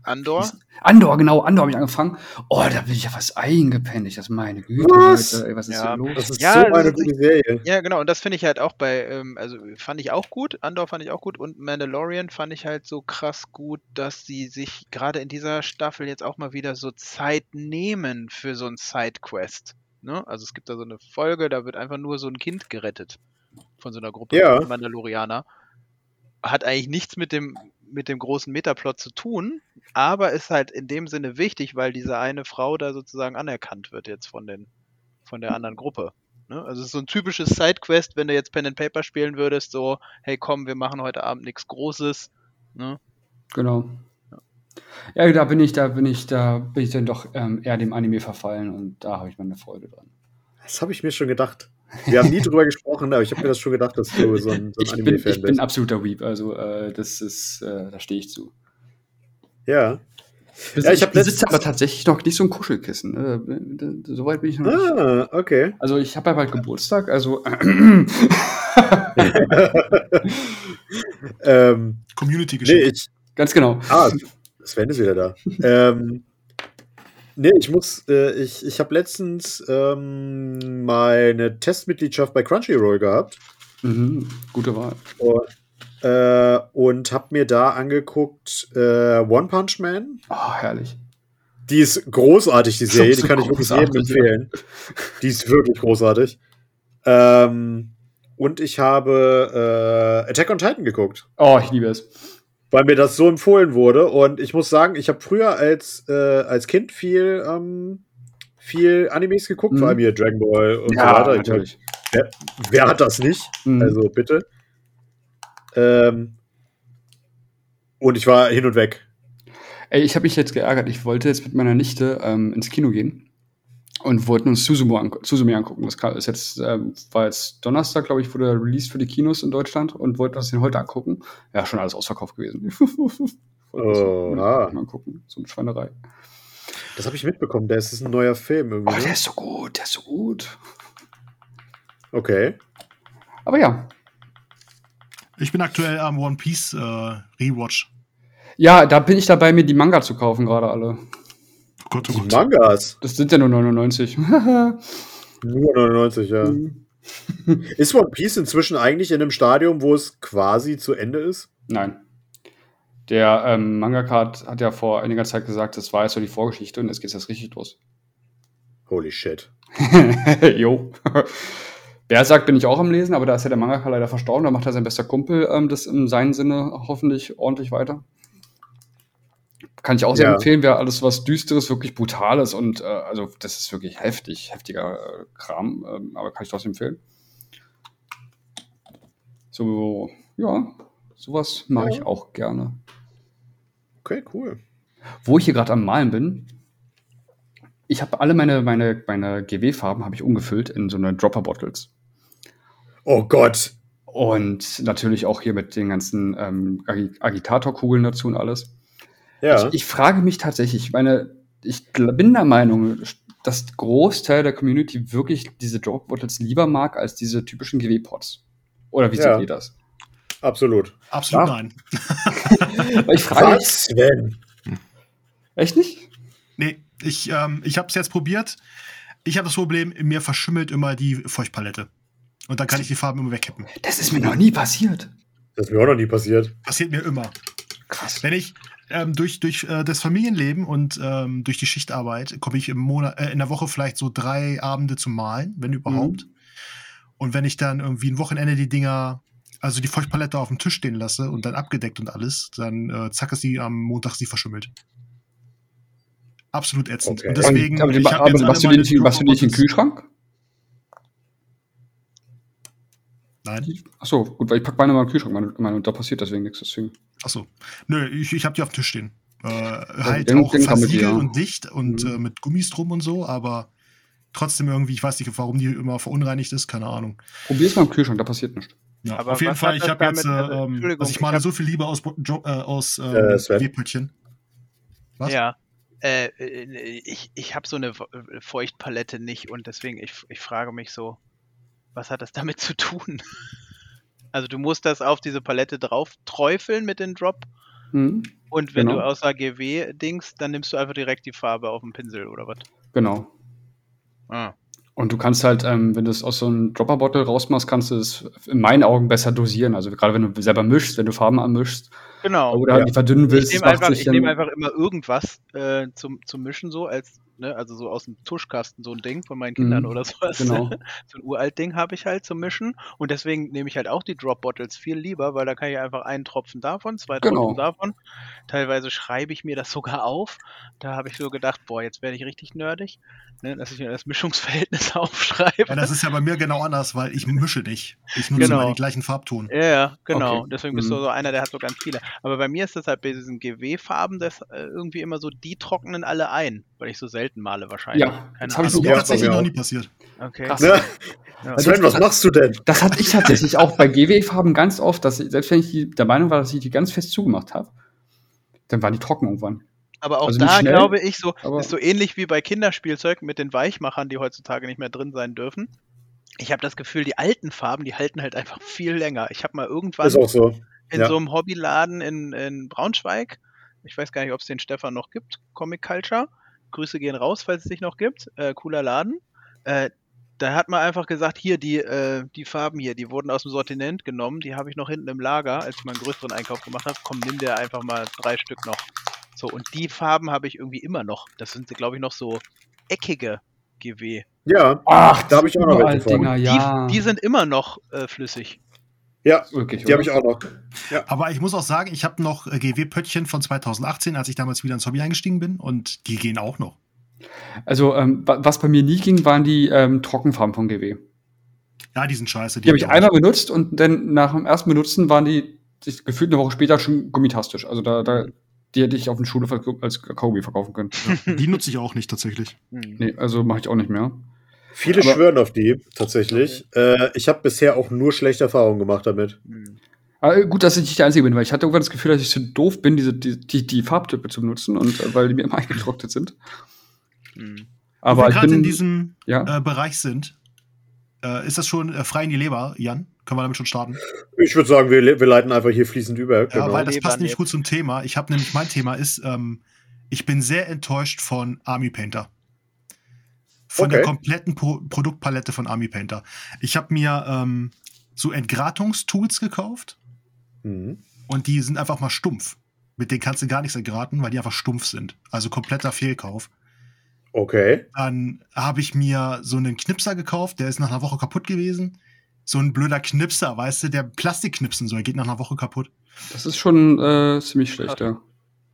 Andor? Andor, genau, Andor habe ich angefangen. Oh, da bin ich ja fast eingepennt. Das meine Güte, Was? Leute, ey, was ist Ja. hier los? Das ist Ja, so das eine ist- gute Serie. Ja, genau, und das finde ich halt auch bei, ähm, also fand ich auch gut, Andor fand ich auch gut und Mandalorian fand ich halt so krass gut, dass sie sich gerade in dieser Staffel jetzt auch mal wieder so Zeit nehmen für so ein Sidequest. Ne? Also es gibt da so eine Folge, da wird einfach nur so ein Kind gerettet von so einer Gruppe Ja. Mandalorianer. Hat eigentlich nichts mit dem, mit dem großen Metaplot zu tun, aber ist halt in dem Sinne wichtig, weil diese eine Frau da sozusagen anerkannt wird jetzt von den, von der anderen Gruppe. Ne? Also es ist so ein typisches Sidequest, wenn du jetzt Pen and Paper spielen würdest, so, hey komm, wir machen heute Abend nichts Großes. Ne? Genau. Ja, da bin ich, da bin ich, da bin ich dann doch ähm, eher dem Anime verfallen und da habe ich meine Freude dran. Das habe ich mir schon gedacht. Wir haben nie drüber gesprochen, aber ich habe mir das schon gedacht, dass du so ein, so ein Ich bin, Anime-Fan ich bin bist. absoluter Weep, also äh, das ist, äh, da stehe ich zu. Ja. Ja, Ja, ich ich besitze aber tatsächlich noch nicht so ein Kuschelkissen. Ne? Soweit bin ich noch nicht. Ah, okay. Also ich habe ja bald Geburtstag, also ähm, nee, Community-Geschenk. ich. ganz genau. Ah, Sven ist wieder da. ähm, nee, ich muss. Äh, ich ich habe letztens ähm, meine Testmitgliedschaft bei Crunchyroll gehabt. Mhm, gute Wahl. Und, äh, und habe mir da angeguckt äh, One Punch Man. Oh, herrlich. Die ist großartig, die Serie. Die kann ich wirklich jedem empfehlen. Die ist wirklich großartig. Ähm, und ich habe äh, Attack on Titan geguckt, Oh, ich liebe es. Weil mir das so empfohlen wurde. Und ich muss sagen, ich habe früher als, äh, als Kind viel, ähm, viel Animes geguckt, Mhm. vor allem hier Dragon Ball und ja, so weiter. Ich natürlich. Wer, wer hat das nicht? Mhm. Also bitte. Ähm, und ich war hin und weg. Ey, ich habe mich jetzt geärgert. Ich wollte jetzt mit meiner Nichte ähm, ins Kino gehen und wollten uns Suzume, angu Suzume angucken. Das ist jetzt, ähm, war jetzt Donnerstag, glaube ich, wurde er released für die Kinos in Deutschland und wollten uns den heute angucken. Ja, schon alles ausverkauft gewesen. Oh, ah. mal gucken. So eine Schweinerei. Das habe ich mitbekommen. Das ist ein neuer Film Oh, irgendwie. der ne? ist so gut, der ist so gut. Okay. Aber ja. Ich bin aktuell am One Piece äh, Rewatch. Ja, da bin ich dabei, mir die Manga zu kaufen, gerade alle. Gott, oh Die Gott. Mangas. Das sind ja nur 99. Nur 99, ja. Mhm. Ist One Piece inzwischen eigentlich in einem Stadium, wo es quasi zu Ende ist? Nein. Der ähm, Mangaka hat, ja vor einiger Zeit gesagt, das war jetzt so die Vorgeschichte und jetzt geht es erst richtig los. Holy shit. jo. Berserk bin ich auch am Lesen, aber da ist ja der Mangaka leider verstorben. Da macht ja sein bester Kumpel ähm, das in seinem Sinne hoffentlich ordentlich weiter. Kann ich auch sehr Ja. empfehlen, wer alles was Düsteres, wirklich Brutales und äh, also das ist wirklich heftig, heftiger äh, Kram, ähm, aber kann ich trotzdem empfehlen. So, ja, sowas mache Ja. ich auch gerne. Okay, cool. Wo ich hier gerade am Malen bin, ich habe alle meine, meine, meine GW-Farben habe ich umgefüllt in so eine Dropper-Bottles. Oh Gott. Und natürlich auch hier mit den ganzen ähm, Agi- Agitatorkugeln dazu und alles. Ja. Ich, ich frage mich tatsächlich, ich meine, ich bin der Meinung, dass Großteil der Community wirklich diese Drop-Bottles lieber mag als diese typischen GW-Pots. Oder wie Ja. seht ihr das? Absolut. Absolut Ja. nein. Ich frage mich, Was, Sven? echt nicht? Nee, ich, ähm, ich habe es jetzt probiert. Ich habe das Problem, mir verschimmelt immer die Feuchtpalette. Und dann kann ich die Farben immer wegkippen. Das ist mir noch nie passiert. Das ist mir auch noch nie passiert. Passiert mir immer. Krass. Wenn ich ähm, durch, durch äh, das Familienleben und ähm, durch die Schichtarbeit komme ich im Monat, äh, in der Woche vielleicht so drei Abende zum Malen, wenn überhaupt. Und wenn ich dann irgendwie ein Wochenende die Dinger, also die Feuchtpalette auf dem Tisch stehen lasse und dann abgedeckt und alles, dann äh, zack ist sie am Montag sie verschimmelt. Absolut ätzend. Okay. Und deswegen, aber, ich aber, jetzt alle machst, du nicht- machst du die nicht in den Kühlschrank? Nein. Achso, gut, weil ich packe meine mal in den Kühlschrank meine, meine, und da passiert deswegen nichts. Deswegen. Achso. Nö, ich, ich habe die auf dem Tisch stehen. Äh, halt den- auch den versiegelt ja. und dicht und Mhm. äh, mit Gummis drum und so, aber trotzdem irgendwie, ich weiß nicht, warum die immer verunreinigt ist, keine Ahnung. Probier's mal im Kühlschrank, da passiert nichts. Ja, Aber auf jeden Fall, ich habe jetzt, äh, also, ähm, also ich male so viel lieber aus, Jo- äh, aus ähm, Äh, Sven? Webpöttchen. Was? Ja. Äh, äh, ich ich habe so eine Fe- Feuchtpalette nicht und deswegen, ich, ich frage mich so, was hat das damit zu tun? Also du musst das auf diese Palette drauf träufeln mit den Drop Mhm. Und wenn genau. du außer GW dings, dann nimmst du einfach direkt die Farbe auf dem Pinsel oder was? Genau. Ah. Und du kannst halt, ähm, wenn du es aus so einem Dropper-Bottle rausmachst, kannst du es in meinen Augen besser dosieren. Also gerade wenn du selber mischst, wenn du Farben anmischst. Genau. Oder halt ja. die verdünnen willst. Ich nehme einfach, nehm einfach immer irgendwas äh, zum, zum Mischen so als ne, also so aus dem Tuschkasten so ein Ding von meinen Kindern mhm, oder sowas. Genau. so ein uralt Ding habe ich halt zum Mischen und deswegen nehme ich halt auch die Drop Bottles viel lieber, weil da kann ich einfach einen Tropfen davon, zwei genau. Tropfen davon. Teilweise schreibe ich mir das sogar auf. Da habe ich so gedacht, boah, jetzt werde ich richtig nerdig, ne, dass ich mir das Mischungsverhältnis aufschreibe. Ja, das ist ja bei mir genau anders, weil ich mische nicht. Ich nutze genau. immer den gleichen Farbton. Ja, ja genau. Okay. Deswegen bist mhm. du so einer, der hat so ganz viele. Aber bei mir ist das halt bei diesen GW-Farben das äh, irgendwie immer so, die trocknen alle ein, weil ich so selten Male wahrscheinlich. Ja, Keine das habe ich so tatsächlich noch nie passiert. Okay. Krass. Ja. Ja. Sven, was machst du denn? Das hatte ich tatsächlich auch bei GW-Farben ganz oft, dass ich, selbst wenn ich die, der Meinung war, dass ich die ganz fest zugemacht habe, dann waren die trocken irgendwann. Aber auch also da schnell, glaube ich, so ist so ähnlich wie bei Kinderspielzeug mit den Weichmachern, die heutzutage nicht mehr drin sein dürfen. Ich habe das Gefühl, die alten Farben, die halten halt einfach viel länger. Ich habe mal irgendwann so. In ja. so einem Hobbyladen in, in Braunschweig, ich weiß gar nicht, ob es den Stefan noch gibt, Comic Culture, Grüße gehen raus, falls es sich noch gibt. Äh, cooler Laden. Äh, da hat man einfach gesagt, hier, die, äh, die Farben hier, die wurden aus dem Sortiment genommen, die habe ich noch hinten im Lager, als ich meinen größeren Einkauf gemacht habe. Komm, nimm dir einfach mal drei Stück noch. So, und die Farben habe ich irgendwie immer noch. Das sind, glaube ich, noch so eckige GW. Ja, Ach, da habe ich auch noch welche Dinger, ja. die, die, sind immer noch äh, flüssig. Ja, wirklich, die habe ich auch noch. Ja. Aber ich muss auch sagen, ich habe noch äh, GW-Pöttchen von 2018, als ich damals wieder ins Hobby eingestiegen bin und die gehen auch noch. Also, ähm, was bei mir nie ging, waren die ähm, Trockenfarben von GW. Ja, die sind scheiße. Die, die habe ich einmal benutzt und dann nach dem ersten Benutzen waren die gefühlt eine Woche später schon gummitastisch. Also da, da die hätte ich auf den Schule als Kobe verkaufen können. Ja, die nutze ich auch nicht tatsächlich. Nee, also mache ich auch nicht mehr. Viele aber, schwören auf die, tatsächlich. Okay. Äh, ich habe bisher auch nur schlechte Erfahrungen gemacht damit. Mhm. Aber gut, dass ich nicht der Einzige bin, weil ich hatte irgendwann das Gefühl, dass ich so doof bin, diese, die, die, die Farbtypen zu benutzen und äh, weil die mir immer eingetrocknet sind. Mhm. Aber Wenn wir gerade in diesem ja? äh, Bereich sind, äh, ist das schon äh, frei in die Leber, Jan? Können wir damit schon starten? Ich würde sagen, wir, wir leiten einfach hier fließend über. Ja, genau. weil das passt nämlich gut zum Thema. Ich habe nämlich, mein Thema ist, ähm, ich bin sehr enttäuscht von Army Painter. Von okay. der kompletten Pro Produktpalette von Army Painter. Ich habe mir ähm, so Entgratungstools gekauft mhm. und die sind einfach mal stumpf. Mit denen kannst du gar nichts entgraten, weil die einfach stumpf sind. Also kompletter Fehlkauf. Okay. Dann habe ich mir so einen Knipser gekauft, der ist nach einer Woche kaputt gewesen. So ein blöder Knipser, weißt du, der Plastik knipsen soll, geht nach einer Woche kaputt. Das ist schon äh, ziemlich schlecht, ja.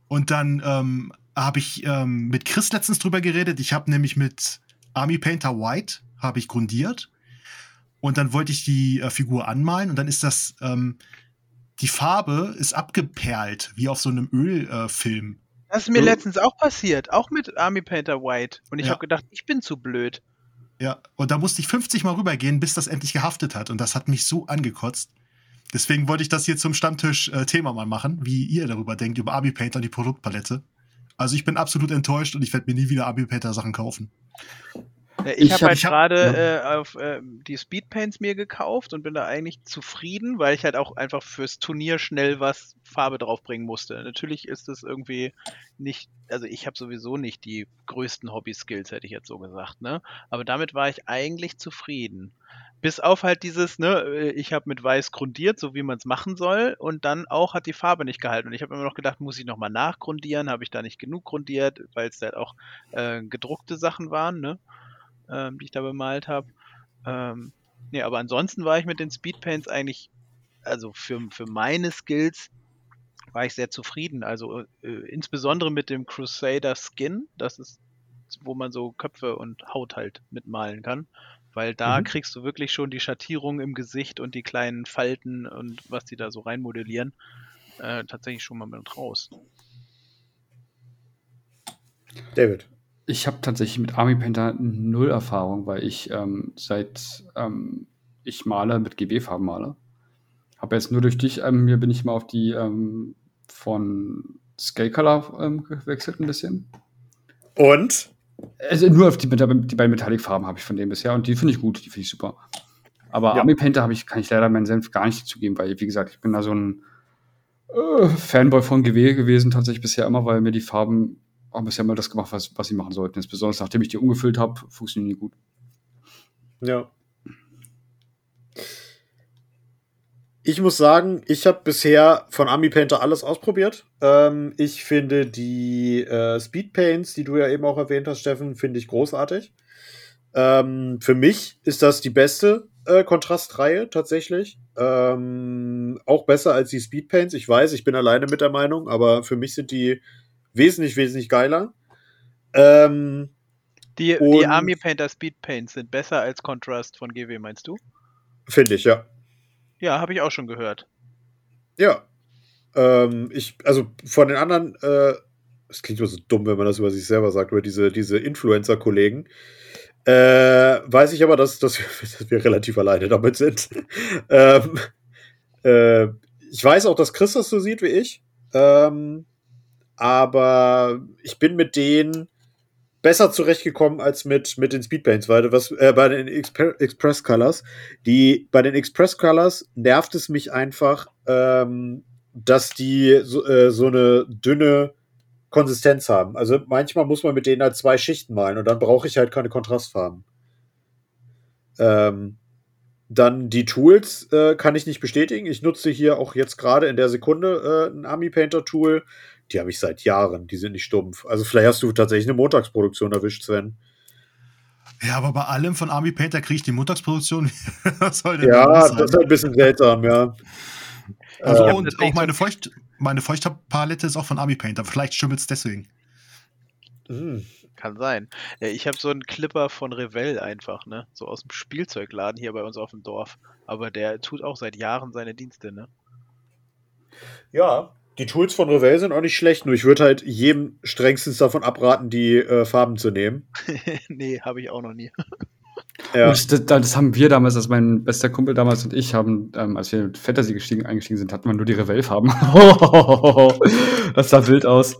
Und dann ähm, habe ich ähm, mit Chris letztens drüber geredet. Ich habe nämlich mit Army Painter White habe ich grundiert und dann wollte ich die äh, Figur anmalen und dann ist das, ähm, die Farbe ist abgeperlt, wie auf so einem Ölfilm. Äh, das ist mir so. letztens auch passiert, auch mit Army Painter White. Und ich ja. habe gedacht, ich bin zu blöd. Ja, und da musste ich 50 Mal rübergehen, bis das endlich gehaftet hat. Und das hat mich so angekotzt. Deswegen wollte ich das hier zum Stammtisch-Thema äh, mal machen, wie ihr darüber denkt, über Army Painter und die Produktpalette. Also ich bin absolut enttäuscht und ich werde mir nie wieder Army Painter Sachen kaufen. Ich, ich habe halt gerade ja. äh, auf äh, die Speedpaints mir gekauft und bin da eigentlich zufrieden, weil ich halt auch einfach fürs Turnier schnell was Farbe draufbringen musste. Natürlich ist es irgendwie nicht, also ich habe sowieso nicht die größten Hobby-Skills, hätte ich jetzt so gesagt, ne? Aber damit war ich eigentlich zufrieden. Bis auf halt dieses, ne, äh, ich habe mit Weiß grundiert, so wie man es machen soll, und dann auch hat die Farbe nicht gehalten. Und ich habe immer noch gedacht, muss ich nochmal nachgrundieren? Habe ich da nicht genug grundiert, weil es halt auch äh, gedruckte Sachen waren, ne? ähm, die ich da bemalt habe. Ähm, nee, aber ansonsten war ich mit den Speedpaints eigentlich, also für, für meine Skills war ich sehr zufrieden. Also äh, insbesondere mit dem Crusader Skin, das ist, wo man so Köpfe und Haut halt mitmalen kann. Weil da mhm. kriegst du wirklich schon die Schattierung im Gesicht und die kleinen Falten und was die da so reinmodellieren, äh, tatsächlich schon mal mit raus. David. Ich habe tatsächlich mit Army Painter null Erfahrung, weil ich ähm, seit ähm, ich male mit GB-Farben male. Habe jetzt nur durch dich, ähm, mir bin ich mal auf die ähm, von Scale Color ähm, gewechselt ein bisschen. Und? Also nur auf die, die beiden Metallic-Farben habe ich von dem bisher und die finde ich gut, die finde ich super. Aber ja. Army Painter ich, kann ich leider meinen Senf gar nicht zugeben, weil, wie gesagt, ich bin da so ein Äh, Fanboy von GW gewesen, tatsächlich bisher immer, weil mir die Farben haben bisher immer das gemacht, was, was sie machen sollten. Jetzt besonders nachdem ich die umgefüllt habe, funktionieren die gut. Ja. Ich muss sagen, ich habe bisher von Army Painter alles ausprobiert. Ähm, ich finde die äh, Speed Paints, die du ja eben auch erwähnt hast, Steffen, finde ich großartig. Ähm, für mich ist das die beste äh, Kontrastreihe tatsächlich. Ähm, auch besser als die Speed Paints. Ich weiß, ich bin alleine mit der Meinung, aber für mich sind die wesentlich, wesentlich geiler. Ähm, die, die Army Painter Speed Paints sind besser als Contrast von GW, meinst du? Finde ich, ja. Ja, habe ich auch schon gehört. Ja. Ähm, ich, also von den anderen, äh, es klingt immer so dumm, wenn man das über sich selber sagt, über diese, diese Influencer-Kollegen. Äh, weiß ich aber, dass, dass, wir, dass wir relativ alleine damit sind. ähm, äh, ich weiß auch, dass Chris das so sieht wie ich. Ähm, aber ich bin mit denen besser zurechtgekommen als mit, mit den Speedpaints, weil was äh, bei den Exp Express Colors, die bei den Express Colors nervt es mich einfach, ähm, dass die so, äh, so eine dünne Konsistenz haben. Also manchmal muss man mit denen halt zwei Schichten malen und dann brauche ich halt keine Kontrastfarben. Ähm, dann die Tools äh, kann ich nicht bestätigen. Ich nutze hier auch jetzt gerade in der Sekunde äh, ein Army Painter Tool die habe ich seit Jahren, die sind nicht stumpf. Also vielleicht hast du tatsächlich eine Montagsproduktion erwischt, Sven. Ja, aber bei allem von Army Painter kriege ich die Montagsproduktion. ja, das ist ein bisschen seltsam, ja. Also ähm, und auch meine, Feucht, meine Feuchtpalette ist auch von Army Painter. Vielleicht schimmelt es deswegen. Mhm. Kann sein. Ich habe so einen Clipper von Revell einfach, ne? So aus dem Spielzeugladen hier bei uns auf dem Dorf. Aber der tut auch seit Jahren seine Dienste, ne? Ja, die Tools von Revell sind auch nicht schlecht, nur ich würde halt jedem strengstens davon abraten, die äh, Farben zu nehmen. nee, habe ich auch noch nie. Ja. Das, das, haben wir damals, also mein bester Kumpel damals und ich haben, ähm, als wir mit Fantasy gestiegen, eingestiegen sind, hatten wir nur die Revell-Farben. das sah wild aus.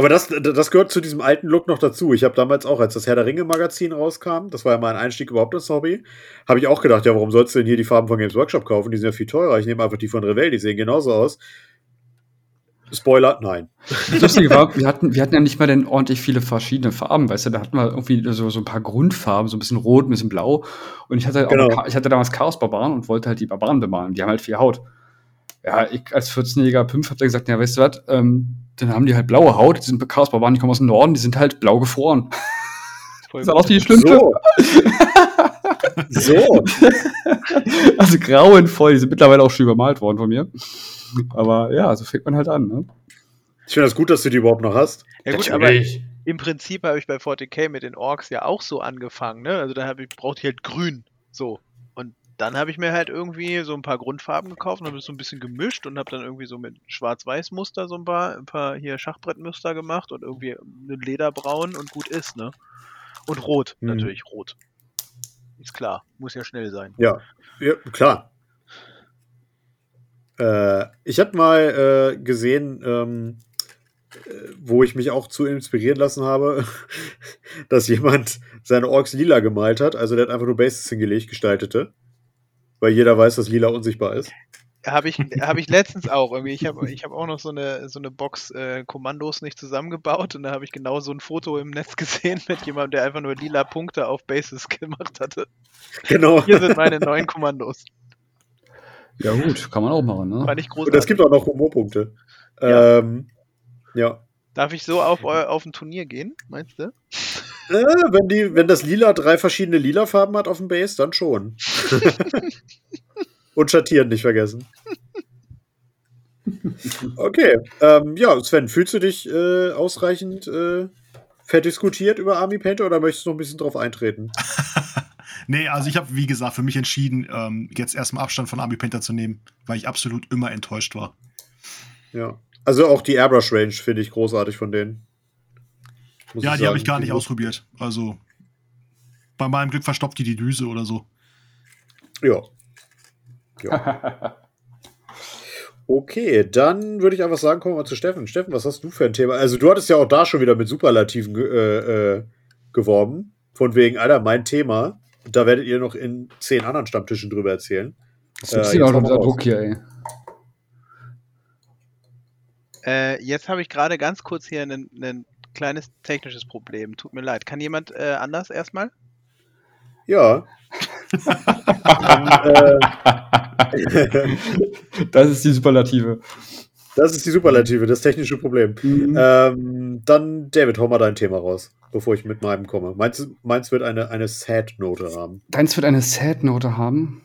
Aber das, das gehört zu diesem alten Look noch dazu. Ich habe damals auch, als das Herr der Ringe Magazin rauskam, das war ja mein Einstieg überhaupt ins Hobby, habe ich auch gedacht, ja, warum sollst du denn hier die Farben von Games Workshop kaufen? Die sind ja viel teurer. Ich nehme einfach die von Revell, die sehen genauso aus. Spoiler, nein. Das Lustige war, wir hatten, wir hatten ja nicht mal denn ordentlich viele verschiedene Farben, weißt du, da hatten wir irgendwie so, so ein paar Grundfarben, so ein bisschen rot, ein bisschen blau. Und ich hatte, genau. auch, ich hatte damals Chaos-Barbaren und wollte halt die Barbaren bemalen. Die haben halt viel Haut. Ja, ich als 14-jähriger Pimp hab da gesagt, ja, weißt du was, ähm, dann haben die halt blaue Haut, die sind Chaos-Barbaren, die kommen aus dem Norden, die sind halt blau gefroren. das ist auch die schlimmste. So. so. also grauenvoll, die sind mittlerweile auch schon übermalt worden von mir. Aber ja, so fängt man halt an, ne? Ich finde das gut, dass du die überhaupt noch hast. Ja gut, aber im Prinzip habe ich bei 40k mit den Orks ja auch so angefangen, ne? Also da habe ich brauchte ich halt grün, so dann habe ich mir halt irgendwie so ein paar Grundfarben gekauft und habe es so ein bisschen gemischt und habe dann irgendwie so mit Schwarz-Weiß-Muster so ein paar, ein paar hier Schachbrettmuster gemacht und irgendwie eine Lederbraun und gut ist, ne? Und rot, mhm. natürlich rot. Ist klar, muss ja schnell sein. Ja, ja klar. Äh, ich habe mal äh, gesehen, ähm, äh, wo ich mich auch zu inspirieren lassen habe, dass jemand seine Orks lila gemalt hat. Also der hat einfach nur Bases hingelegt, gestaltete weil jeder weiß, dass Lila unsichtbar ist. Habe ich, hab ich letztens auch irgendwie. Ich habe ich hab auch noch so eine, so eine Box äh, Kommandos nicht zusammengebaut und da habe ich genau so ein Foto im Netz gesehen mit jemandem, der einfach nur lila Punkte auf Bases gemacht hatte. Genau. Hier sind meine neuen Kommandos. Ja, gut, kann man auch machen, ne? Fand ich großartig. Und es gibt auch noch Humorpunkte. Ja. Ähm, ja. Darf ich so auf, auf ein Turnier gehen, meinst du? Äh, wenn, die, wenn das Lila drei verschiedene Lila-Farben hat auf dem Base, dann schon. Und Schattieren nicht vergessen. Okay. Ähm, ja, Sven, fühlst du dich äh, ausreichend äh, verdiskutiert über Army Painter oder möchtest du noch ein bisschen drauf eintreten? nee, also ich habe, wie gesagt, für mich entschieden, ähm, jetzt erstmal Abstand von Army Painter zu nehmen, weil ich absolut immer enttäuscht war. Ja. Also auch die Airbrush Range finde ich großartig von denen. Ja, die habe ich gar nicht ausprobiert. Also bei meinem Glück verstopft die die Düse oder so. Ja. ja. Okay, dann würde ich einfach sagen, kommen wir mal zu Steffen. Steffen, was hast du für ein Thema? Also du hattest ja auch da schon wieder mit Superlativen äh, äh, geworben. Von wegen, Alter, mein Thema. Da werdet ihr noch in zehn anderen Stammtischen drüber erzählen. Das ist äh, auch noch Druck hier, ey. Äh, jetzt habe ich gerade ganz kurz hier ein kleines technisches Problem. Tut mir leid. Kann jemand äh, anders erstmal? Ja. das ist die Superlative. Das ist die Superlative, das technische Problem. Mhm. Ähm, dann, David, hau mal dein Thema raus, bevor ich mit meinem komme. Meins, meins wird eine, eine Sad-Note haben. Deins wird eine Sad-Note haben?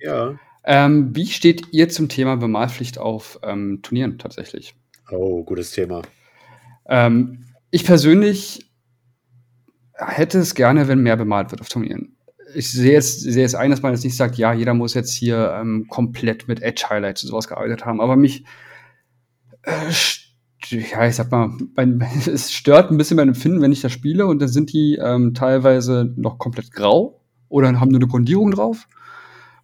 Ja. Ähm, wie steht ihr zum Thema Bemalpflicht auf ähm, Turnieren tatsächlich? Oh, gutes Thema. Ähm, ich persönlich hätte es gerne, wenn mehr bemalt wird auf Turnieren. Ich sehe es, sehe es ein, dass man jetzt nicht sagt, ja, jeder muss jetzt hier ähm, komplett mit Edge-Highlights und sowas gearbeitet haben, aber mich, äh, ja, ich sag mal, mein, es stört ein bisschen mein Empfinden, wenn ich das spiele und dann sind die ähm, teilweise noch komplett grau oder haben nur eine Grundierung drauf.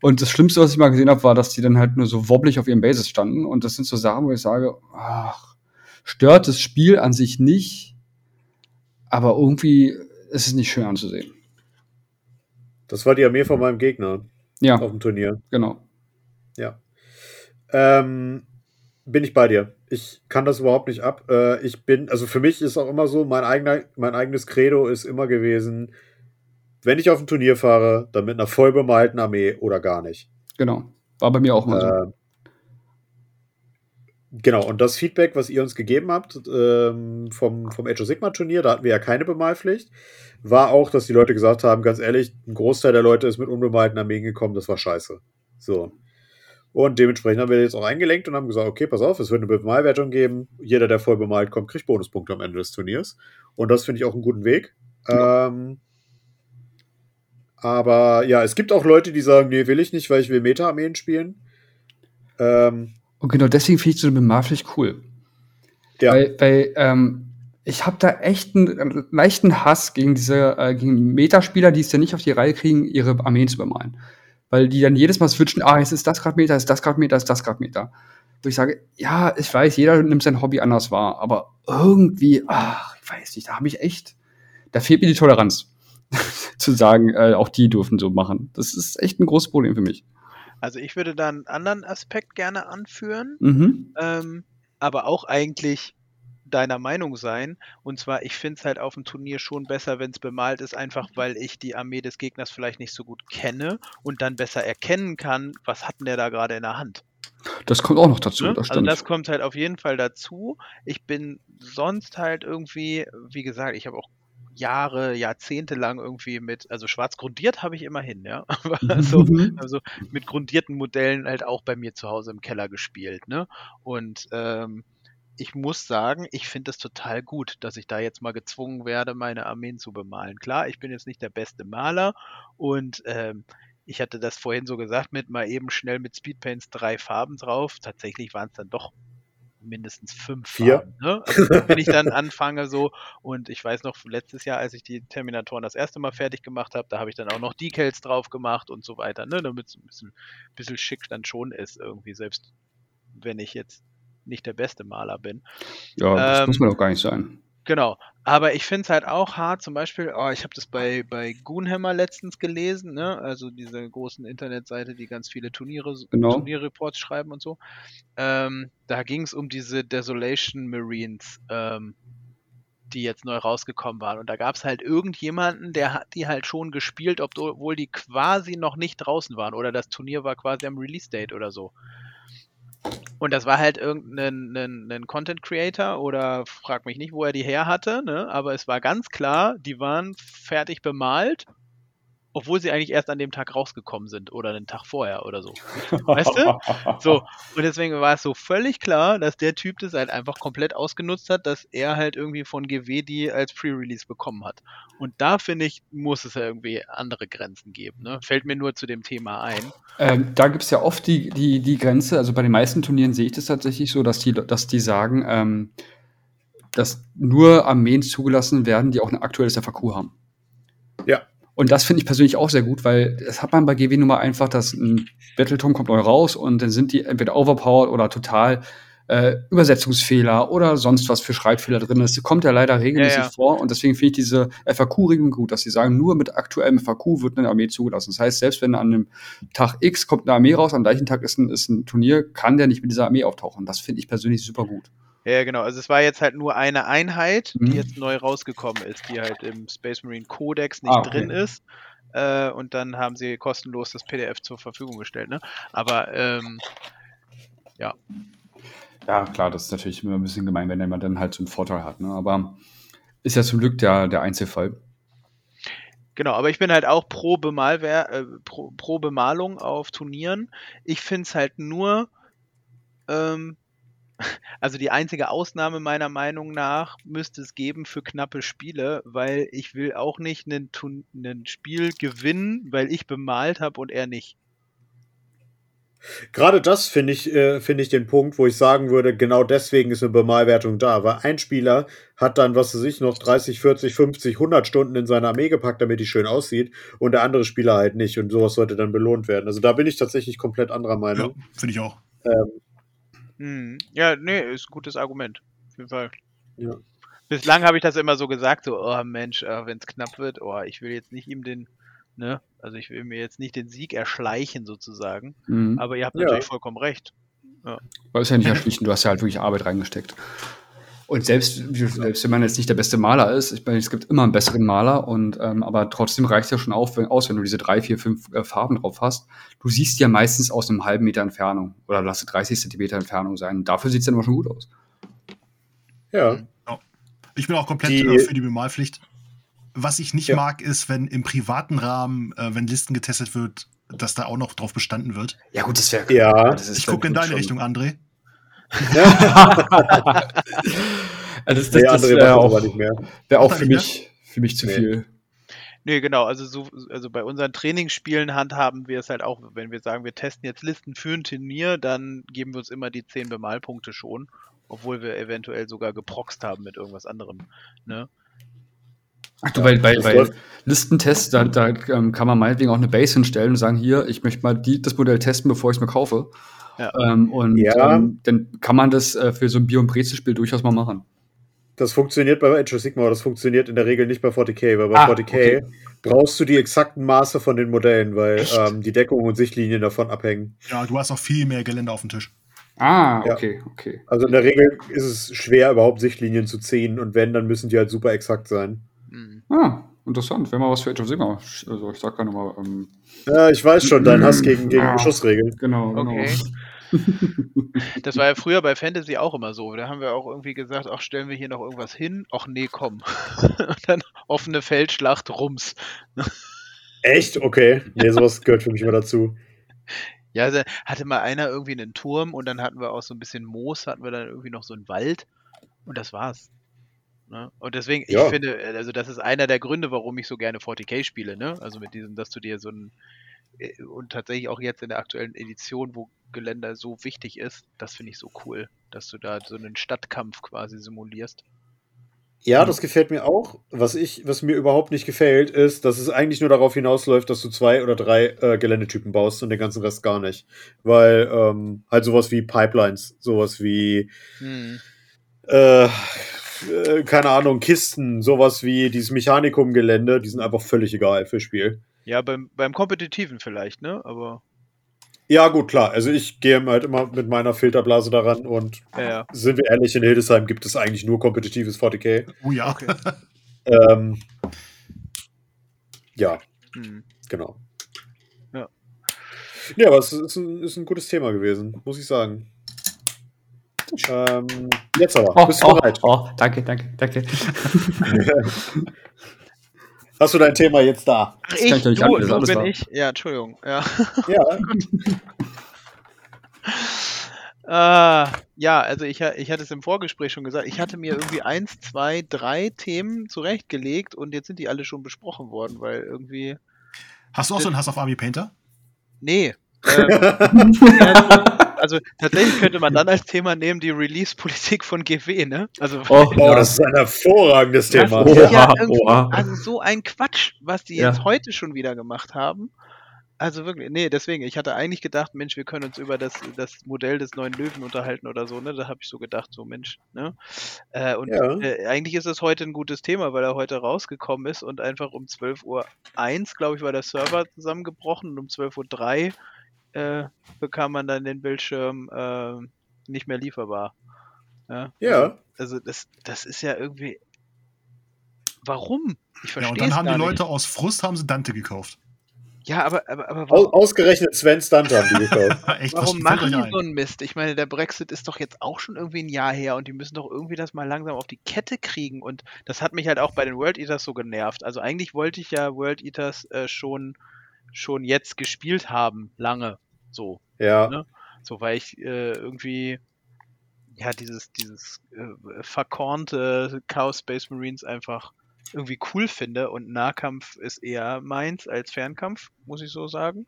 Und das Schlimmste, was ich mal gesehen habe, war, dass die dann halt nur so wobblig auf ihrem Basis standen. Und das sind so Sachen, wo ich sage, ach, stört das Spiel an sich nicht, aber irgendwie ist es nicht schön anzusehen. Das war die Armee von meinem Gegner. Ja. Auf dem Turnier. Genau. Ja. Ähm, bin ich bei dir. Ich kann das überhaupt nicht ab. Äh, ich bin, also für mich ist auch immer so, mein, eigener, mein eigenes Credo ist immer gewesen, wenn ich auf ein Turnier fahre, dann mit einer voll bemalten Armee oder gar nicht. Genau. War bei mir auch mal so. Genau, und das Feedback, was ihr uns gegeben habt ähm, vom, vom Age of Sigma Turnier, da hatten wir ja keine Bemalpflicht, war auch, dass die Leute gesagt haben, ganz ehrlich, ein Großteil der Leute ist mit unbemalten Armeen gekommen, das war scheiße. So. Und dementsprechend haben wir jetzt auch eingelenkt und haben gesagt, okay, pass auf, es wird eine Bemalwertung geben. Jeder, der voll bemalt kommt, kriegt Bonuspunkte am Ende des Turniers. Und das finde ich auch einen guten Weg. Ja. Ähm, aber ja, es gibt auch Leute, die sagen, nee, will ich nicht, weil ich will Meta-Armeen spielen. Ähm, und genau deswegen finde ich so eine Bemalpflicht cool. Ja. Weil, weil ähm, ich habe da echt einen, einen, leichten Hass gegen diese äh, gegen Metaspieler, die es ja nicht auf die Reihe kriegen, ihre Armeen zu bemalen. Weil die dann jedes Mal switchen, ah, jetzt ist das Grad Meter, ist das Grad Meter, ist das Grad Meter. Wo ich sage, ja, ich weiß, jeder nimmt sein Hobby anders wahr, aber irgendwie, ach, ich weiß nicht, da habe ich echt, da fehlt mir die Toleranz. zu sagen, äh, auch die dürfen so machen. Das ist echt ein großes Problem für mich. Also ich würde da einen anderen Aspekt gerne anführen, mhm. ähm, aber auch eigentlich deiner Meinung sein. Und zwar, ich finde es halt auf dem Turnier schon besser, wenn es bemalt ist, einfach weil ich die Armee des Gegners vielleicht nicht so gut kenne und dann besser erkennen kann, was hat denn der da gerade in der Hand. Das kommt auch noch dazu. Ne? Das also das kommt halt auf jeden Fall dazu. Ich bin sonst halt irgendwie, wie gesagt, ich habe auch Jahre, Jahrzehnte lang irgendwie mit, also schwarz grundiert habe ich immerhin, ja. Aber so, mhm. also mit grundierten Modellen halt auch bei mir zu Hause im Keller gespielt, ne? Und ähm, ich muss sagen, ich finde es total gut, dass ich da jetzt mal gezwungen werde, meine Armeen zu bemalen. Klar, ich bin jetzt nicht der beste Maler und ähm, ich hatte das vorhin so gesagt, mit mal eben schnell mit Speedpaints drei Farben drauf. Tatsächlich waren es dann doch mindestens fünf Vier. Farben. Ne? Also, wenn ich dann anfange so und ich weiß noch letztes Jahr, als ich die Terminatoren das erste Mal fertig gemacht habe, da habe ich dann auch noch Decals drauf gemacht und so weiter, ne? damit es ein bisschen, bisschen schick dann schon ist irgendwie, selbst wenn ich jetzt nicht der beste Maler bin. Ja, das ähm, muss man doch gar nicht sein. Genau. Aber ich finde es halt auch hart, zum Beispiel, oh, ich habe das bei, bei Goonhammer letztens gelesen, ne? also diese großen Internetseite, die ganz viele Turniere, genau. Turnierreports schreiben und so. Ähm, da ging es um diese Desolation Marines, ähm, die jetzt neu rausgekommen waren. Und da gab es halt irgendjemanden, der hat die halt schon gespielt, obwohl die quasi noch nicht draußen waren oder das Turnier war quasi am Release-Date oder so. Und das war halt irgendein ein, ein Content Creator oder frag mich nicht, wo er die her hatte, ne? aber es war ganz klar, die waren fertig bemalt obwohl sie eigentlich erst an dem Tag rausgekommen sind oder einen Tag vorher oder so. Weißt du? So, und deswegen war es so völlig klar, dass der Typ das halt einfach komplett ausgenutzt hat, dass er halt irgendwie von GW die als Pre-Release bekommen hat. Und da finde ich, muss es ja irgendwie andere Grenzen geben. Ne? Fällt mir nur zu dem Thema ein. Ähm, da gibt es ja oft die, die, die Grenze, also bei den meisten Turnieren sehe ich das tatsächlich so, dass die, dass die sagen, ähm, dass nur Armeen zugelassen werden, die auch ein aktuelles FAQ haben. Und das finde ich persönlich auch sehr gut, weil das hat man bei GW Nummer einfach, dass ein Battleton kommt neu raus und dann sind die entweder overpowered oder total äh, Übersetzungsfehler oder sonst was für Schreibfehler drin. Das kommt ja leider regelmäßig ja, ja. vor und deswegen finde ich diese FAQ-Regelung gut, dass sie sagen, nur mit aktuellem FAQ wird eine Armee zugelassen. Das heißt, selbst wenn an einem Tag X kommt eine Armee raus, am gleichen Tag ist ein, ist ein Turnier, kann der nicht mit dieser Armee auftauchen. Das finde ich persönlich super gut. Ja, genau. Also es war jetzt halt nur eine Einheit, Mhm. die jetzt neu rausgekommen ist, die halt im Space Marine Codex nicht Ah, okay. drin ist. Äh, und dann haben sie kostenlos das PDF zur Verfügung gestellt. Ne? Aber ähm, Ja, klar, das ist natürlich immer ein bisschen gemein, wenn man dann halt so einen Vorteil hat. Ne? Aber ist ja zum Glück der, der Einzelfall. Genau, aber ich bin halt auch pro, Bemalwer äh, pro, pro Bemalung auf Turnieren. Ich finde es halt nur, ähm, also die einzige Ausnahme meiner Meinung nach müsste es geben für knappe Spiele, weil ich will auch nicht ein Spiel gewinnen, weil ich bemalt habe und er nicht. Gerade das finde ich, äh, finde ich den Punkt, wo ich sagen würde, genau deswegen ist eine Bemalwertung da. Weil ein Spieler hat dann, was weiß ich, noch 30, 40, 50, 100 Stunden in seine Armee gepackt, damit die schön aussieht. Und der andere Spieler halt nicht. Und sowas sollte dann belohnt werden. Also da bin ich tatsächlich komplett anderer Ja, Meinung. finde ich auch. Ähm, Hm. Ja, nee, ist ein gutes Argument. Auf jeden Fall. Ja. Bislang habe ich das immer so gesagt, so, oh Mensch, äh, wenn es knapp wird, oh, ich will jetzt nicht ihm den, ne, also ich will mir jetzt nicht den Sieg erschleichen sozusagen. Mhm. Aber ihr habt Ja. natürlich vollkommen recht. Weil es ja nicht erschlichen, du hast ja halt wirklich Arbeit reingesteckt. Und selbst, selbst wenn man jetzt nicht der beste Maler ist, ich meine, es gibt immer einen besseren Maler, und, ähm, aber trotzdem reicht es ja schon auf, wenn, aus, wenn du diese drei, vier, fünf äh, Farben drauf hast. Du siehst ja meistens aus einem halben Meter Entfernung oder lass es 30 Zentimeter Entfernung sein. Dafür sieht es dann immer schon gut aus. ja. Ich bin auch komplett Die- äh, für die Bemalpflicht. Was ich nicht Ja. mag, ist, wenn im privaten Rahmen, äh, wenn Listen getestet wird, dass da auch noch drauf bestanden wird. Ja, gut, das wäre. Ja. das ist Ich gucke in deine schon. Richtung, André. Also das, Nee, das, das andere wäre auch, aber nicht mehr. wär auch für nicht mich, für mich zu Nee. viel. Nee, genau, also so, also bei unseren Trainingsspielen handhaben wir es halt auch, wenn wir sagen, wir testen jetzt Listen für ein Turnier, dann geben wir uns immer die 10 Bemalpunkte schon, obwohl wir eventuell sogar geproxt haben mit irgendwas anderem. Ne? Ach du, bei, bei, bei läuft- Listentests, da, da ähm, kann man meinetwegen auch eine Base hinstellen und sagen, hier, ich möchte mal die, das Modell testen, bevor ich es mir kaufe. Ja. Ähm, und Ja. ähm, dann kann man das äh, für so ein Bio- und Brezelspiel durchaus mal machen. Das funktioniert bei Age of Sigma, aber das funktioniert in der Regel nicht bei 40k, weil bei Ah, 40k okay. brauchst du die exakten Maße von den Modellen, weil ähm, die Deckung und Sichtlinien davon abhängen. Ja, du hast auch viel mehr Gelände auf dem Tisch. Ah, Ja. okay, okay. Also in der Regel ist es schwer, überhaupt Sichtlinien zu ziehen und wenn, dann müssen die halt super exakt sein. Hm. Ah, interessant. Wäre mal was für Age of Sigma. Also ich sag gar nochmal, ähm, Ja, ich weiß schon, dein Hass gegen, gegen Ah. Beschussregeln. genau, genau. Okay. Das war ja früher bei Fantasy auch immer so. Da haben wir auch irgendwie gesagt, ach, stellen wir hier noch irgendwas hin? Ach nee, komm. Und dann offene Feldschlacht, Rums. Echt? Okay. Nee, sowas gehört für mich immer dazu. Ja, also hatte mal einer irgendwie einen Turm und dann hatten wir auch so ein bisschen Moos, hatten wir dann irgendwie noch so einen Wald und das war's. Ne? Und deswegen, Ja. ich finde, also das ist einer der Gründe, warum ich so gerne 40k spiele, ne? Also mit diesem, dass du dir so ein äh, und tatsächlich auch jetzt in der aktuellen Edition, wo Geländer so wichtig ist, das finde ich so cool, dass du da so einen Stadtkampf quasi simulierst. Ja, das gefällt mir auch. Was ich, was mir überhaupt nicht gefällt, ist, dass es eigentlich nur darauf hinausläuft, dass du zwei oder drei äh, Geländetypen baust und den ganzen Rest gar nicht. Weil ähm, halt sowas wie Pipelines, sowas wie Hm. äh, äh, keine Ahnung, Kisten, sowas wie dieses Mechanikum-Gelände, die sind einfach völlig egal fürs Spiel. Ja, beim, beim Kompetitiven vielleicht, ne? Aber Ja, gut, klar. Also ich gehe halt immer mit meiner Filterblase daran und ja, ja. sind wir ehrlich, in Hildesheim gibt es eigentlich nur kompetitives 40k. Oh ja. Okay. Ähm, ja, Hm. genau. Ja. Ja, aber es ist ein, ist ein gutes Thema gewesen, muss ich sagen. Ähm, jetzt aber, Oh, bist du oh, bereit? oh, danke, danke, danke. Hast du dein Thema jetzt da? Ach, kann ich, ich doch nicht du, alles- du alles bin wahr. ich. Ja, Entschuldigung. Ja. Ja, Ah, ja, also ich, ich hatte es im Vorgespräch schon gesagt, ich hatte mir irgendwie eins, zwei, drei Themen zurechtgelegt und jetzt sind die alle schon besprochen worden, weil irgendwie. Hast du auch so einen Hass auf Army Painter? Nee. Ähm, ja, also tatsächlich könnte man dann als Thema nehmen die Release-Politik von GW, ne? Also, Oh, oh, das ist ein hervorragendes das Thema. ist ja oha. also so ein Quatsch, was die Ja. jetzt heute schon wieder gemacht haben. Also wirklich, nee, deswegen, ich hatte eigentlich gedacht, Mensch, wir können uns über das, das Modell des neuen Löwen unterhalten oder so, ne? Da habe ich so gedacht, so Mensch, ne? Äh, und Ja. äh, eigentlich ist es heute ein gutes Thema, weil er heute rausgekommen ist und einfach um 12.01 Uhr, glaube ich, war der Server zusammengebrochen und um 12.03 Uhr äh, bekam man dann den Bildschirm äh, nicht mehr lieferbar. Ja. Ja. Also das, das ist ja irgendwie. Warum? Ich verstehe Ja, und dann haben die nicht. Leute aus Frust haben sie Dante gekauft. Ja, aber, aber, aber warum, ausgerechnet Sven Stunt haben die gekauft. Echt, warum machen die ein? so einen Mist? Ich meine, der Brexit ist doch jetzt auch schon irgendwie ein Jahr her und die müssen doch irgendwie das mal langsam auf die Kette kriegen. Und das hat mich halt auch bei den World Eaters so genervt. Also eigentlich wollte ich ja World Eaters äh, schon, schon jetzt gespielt haben, lange. So. Ja. Ne? So, weil ich äh, irgendwie ja dieses, dieses äh, verkornte Chaos Space Marines einfach irgendwie cool finde und Nahkampf ist eher meins als Fernkampf, muss ich so sagen.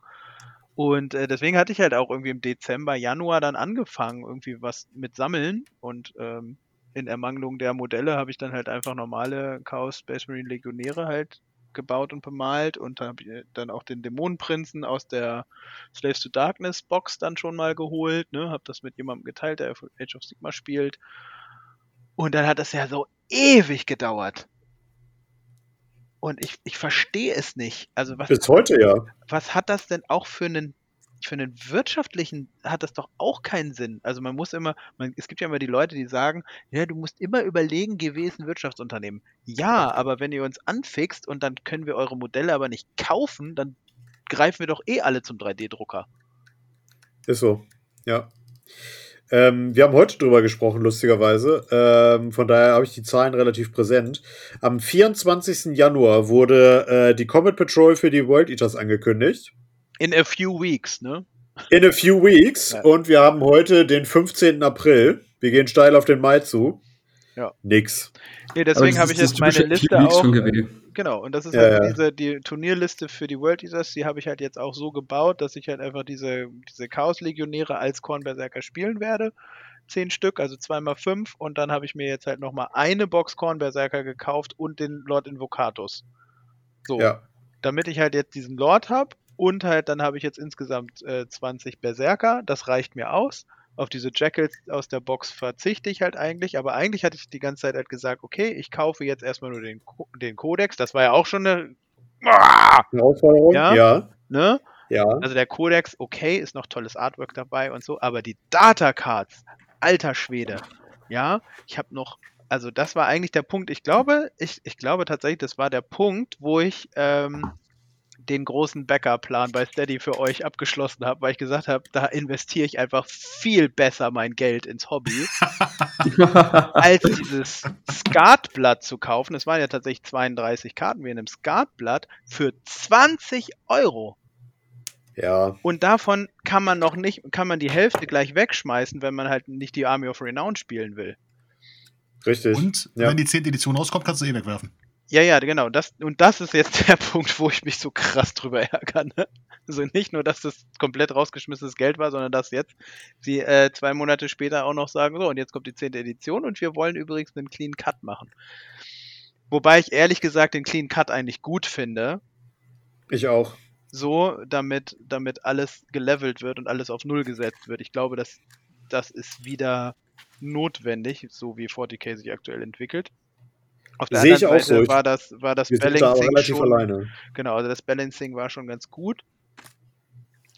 Und äh, deswegen hatte ich halt auch irgendwie im Dezember, Januar dann angefangen, irgendwie was mit Sammeln und ähm, in Ermangelung der Modelle habe ich dann halt einfach normale Chaos Space Marine Legionäre halt gebaut und bemalt und dann habe ich dann auch den Dämonenprinzen aus der Slaves to Darkness Box dann schon mal geholt, ne, habe das mit jemandem geteilt, der Age of Sigma spielt. Und dann hat das ja so ewig gedauert. Und ich, ich verstehe es nicht. Also was, Bis heute ja. was hat das denn auch für einen für einen wirtschaftlichen hat das doch auch keinen Sinn. Also man muss immer, man, es gibt ja immer die Leute, die sagen, ja, du musst immer überlegen, gewesen Wirtschaftsunternehmen. Ja, aber wenn ihr uns anfixt und dann können wir eure Modelle aber nicht kaufen, dann greifen wir doch eh alle zum 3D-Drucker. Ist so. Ja. Ähm, wir haben heute drüber gesprochen, lustigerweise. Ähm, von daher habe ich die Zahlen relativ präsent. Am 24. Januar wurde äh, die Comet Patrol für die World Eaters angekündigt. In a few weeks, ne? In a few weeks. Ja. Und wir haben heute den 15. April. Wir gehen steil auf den Mai zu. Ja. Nix. Nee, deswegen habe ich jetzt meine Liste auch. GW. Genau, und das ist Ja, halt ja. diese die Turnierliste für die World Eaters, die habe ich halt jetzt auch so gebaut, dass ich halt einfach diese, diese Chaos-Legionäre als Kornberserker spielen werde. Zehn Stück, also zweimal fünf, und dann habe ich mir jetzt halt nochmal eine Box Kornberserker gekauft und den Lord Invocatus. So, Ja. damit ich halt jetzt diesen Lord habe und halt dann habe ich jetzt insgesamt äh, 20 Berserker, das reicht mir aus. Auf diese Jackals aus der Box verzichte ich halt eigentlich, aber eigentlich hatte ich die ganze Zeit halt gesagt, okay, ich kaufe jetzt erstmal nur den, Co- den Codex, das war ja auch schon eine! Herausforderung? Ja. Ja. ne? Ja. Also der Codex, okay, ist noch tolles Artwork dabei und so, aber die Data-Cards, alter Schwede, ja, ich habe noch, also das war eigentlich der Punkt, ich glaube, ich, ich glaube tatsächlich, das war der Punkt, wo ich ähm, den großen Backup-Plan bei Steady für euch abgeschlossen habe, weil ich gesagt habe, da investiere ich einfach viel besser mein Geld ins Hobby, als dieses Skatblatt zu kaufen. Es waren ja tatsächlich 32 Karten wie in einem Skatblatt für 20 Euro. Ja. Und davon kann man noch nicht, kann man die Hälfte gleich wegschmeißen, wenn man halt nicht die Army of Renown spielen will. Richtig. Und Ja. wenn die 10. Edition rauskommt, kannst du eh wegwerfen. Ja, ja, genau. Das, und das ist jetzt der Punkt, wo ich mich so krass drüber ärgere. Ne? Also nicht nur, dass das komplett rausgeschmissenes Geld war, sondern dass jetzt sie äh, zwei Monate später auch noch sagen, so, und jetzt kommt die zehnte Edition und wir wollen übrigens einen Clean Cut machen. Wobei ich ehrlich gesagt den Clean Cut eigentlich gut finde, Ich auch. so, damit, damit alles gelevelt wird und alles auf Null gesetzt wird. Ich glaube, dass das ist wieder notwendig, so wie 40k sich aktuell entwickelt. Auf der Sehe ich anderen auch Seite so. war das, war das Wir da Balancing relativ schon, alleine. genau, also das Balancing war schon ganz gut.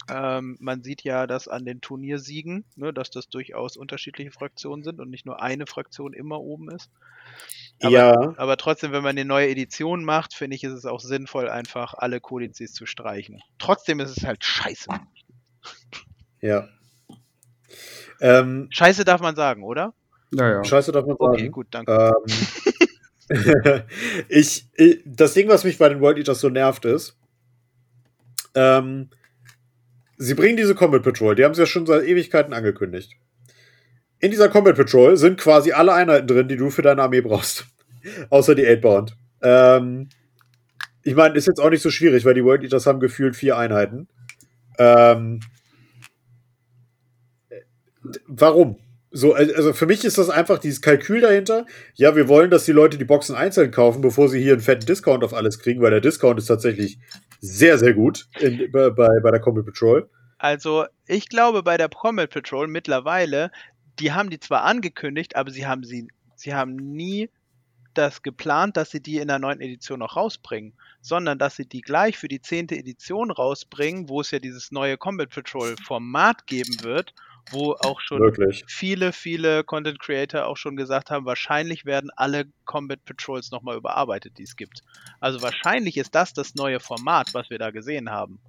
Ähm, man sieht ja das an den Turniersiegen, ne, dass das durchaus unterschiedliche Fraktionen sind und nicht nur eine Fraktion immer oben ist. Aber, ja. aber trotzdem, wenn man eine neue Edition macht, finde ich, ist es auch sinnvoll, einfach alle Kodizes zu streichen. Trotzdem ist es halt scheiße. Ja. Ähm, Scheiße darf man sagen, oder? Ja, ja. Scheiße darf man sagen. Okay, gut, danke. Ähm, ich, ich, das Ding, was mich bei den World Eaters so nervt, ist, ähm, sie bringen diese Combat Patrol, die haben sie ja schon seit Ewigkeiten angekündigt. In dieser Combat Patrol sind quasi alle Einheiten drin, die du für deine Armee brauchst. Außer die 8-Bound. Ähm, ich meine, ist jetzt auch nicht so schwierig, weil die World Eaters haben gefühlt vier Einheiten. Ähm, warum? So, also für mich ist das einfach dieses Kalkül dahinter. Ja, wir wollen, dass die Leute die Boxen einzeln kaufen, bevor sie hier einen fetten Discount auf alles kriegen, weil der Discount ist tatsächlich sehr, sehr gut in, bei, bei der Combat Patrol. Also, ich glaube, bei der Combat Patrol mittlerweile, die haben die zwar angekündigt, aber sie haben sie, sie haben nie das geplant, dass sie die in der neunten Edition noch rausbringen, sondern dass sie die gleich für die zehnte Edition rausbringen, wo es ja dieses neue Combat Patrol Format geben wird wo auch schon Wirklich. viele, viele Content Creator auch schon gesagt haben, wahrscheinlich werden alle Combat Patrols nochmal überarbeitet, die es gibt. Also wahrscheinlich ist das das neue Format, was wir da gesehen haben.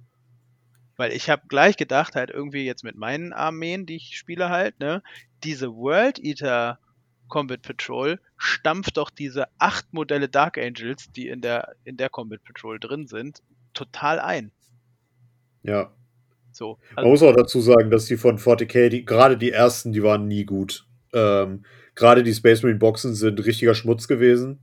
Weil ich habe gleich gedacht, halt irgendwie jetzt mit meinen Armeen, die ich spiele halt, ne, diese World Eater Combat Patrol stampft doch diese acht Modelle Dark Angels, die in der, in der Combat Patrol drin sind, total ein. Ja. So. Man muss auch dazu sagen, dass die von 40k, die, gerade die ersten, die waren nie gut. Ähm, gerade die Space Marine Boxen sind richtiger Schmutz gewesen.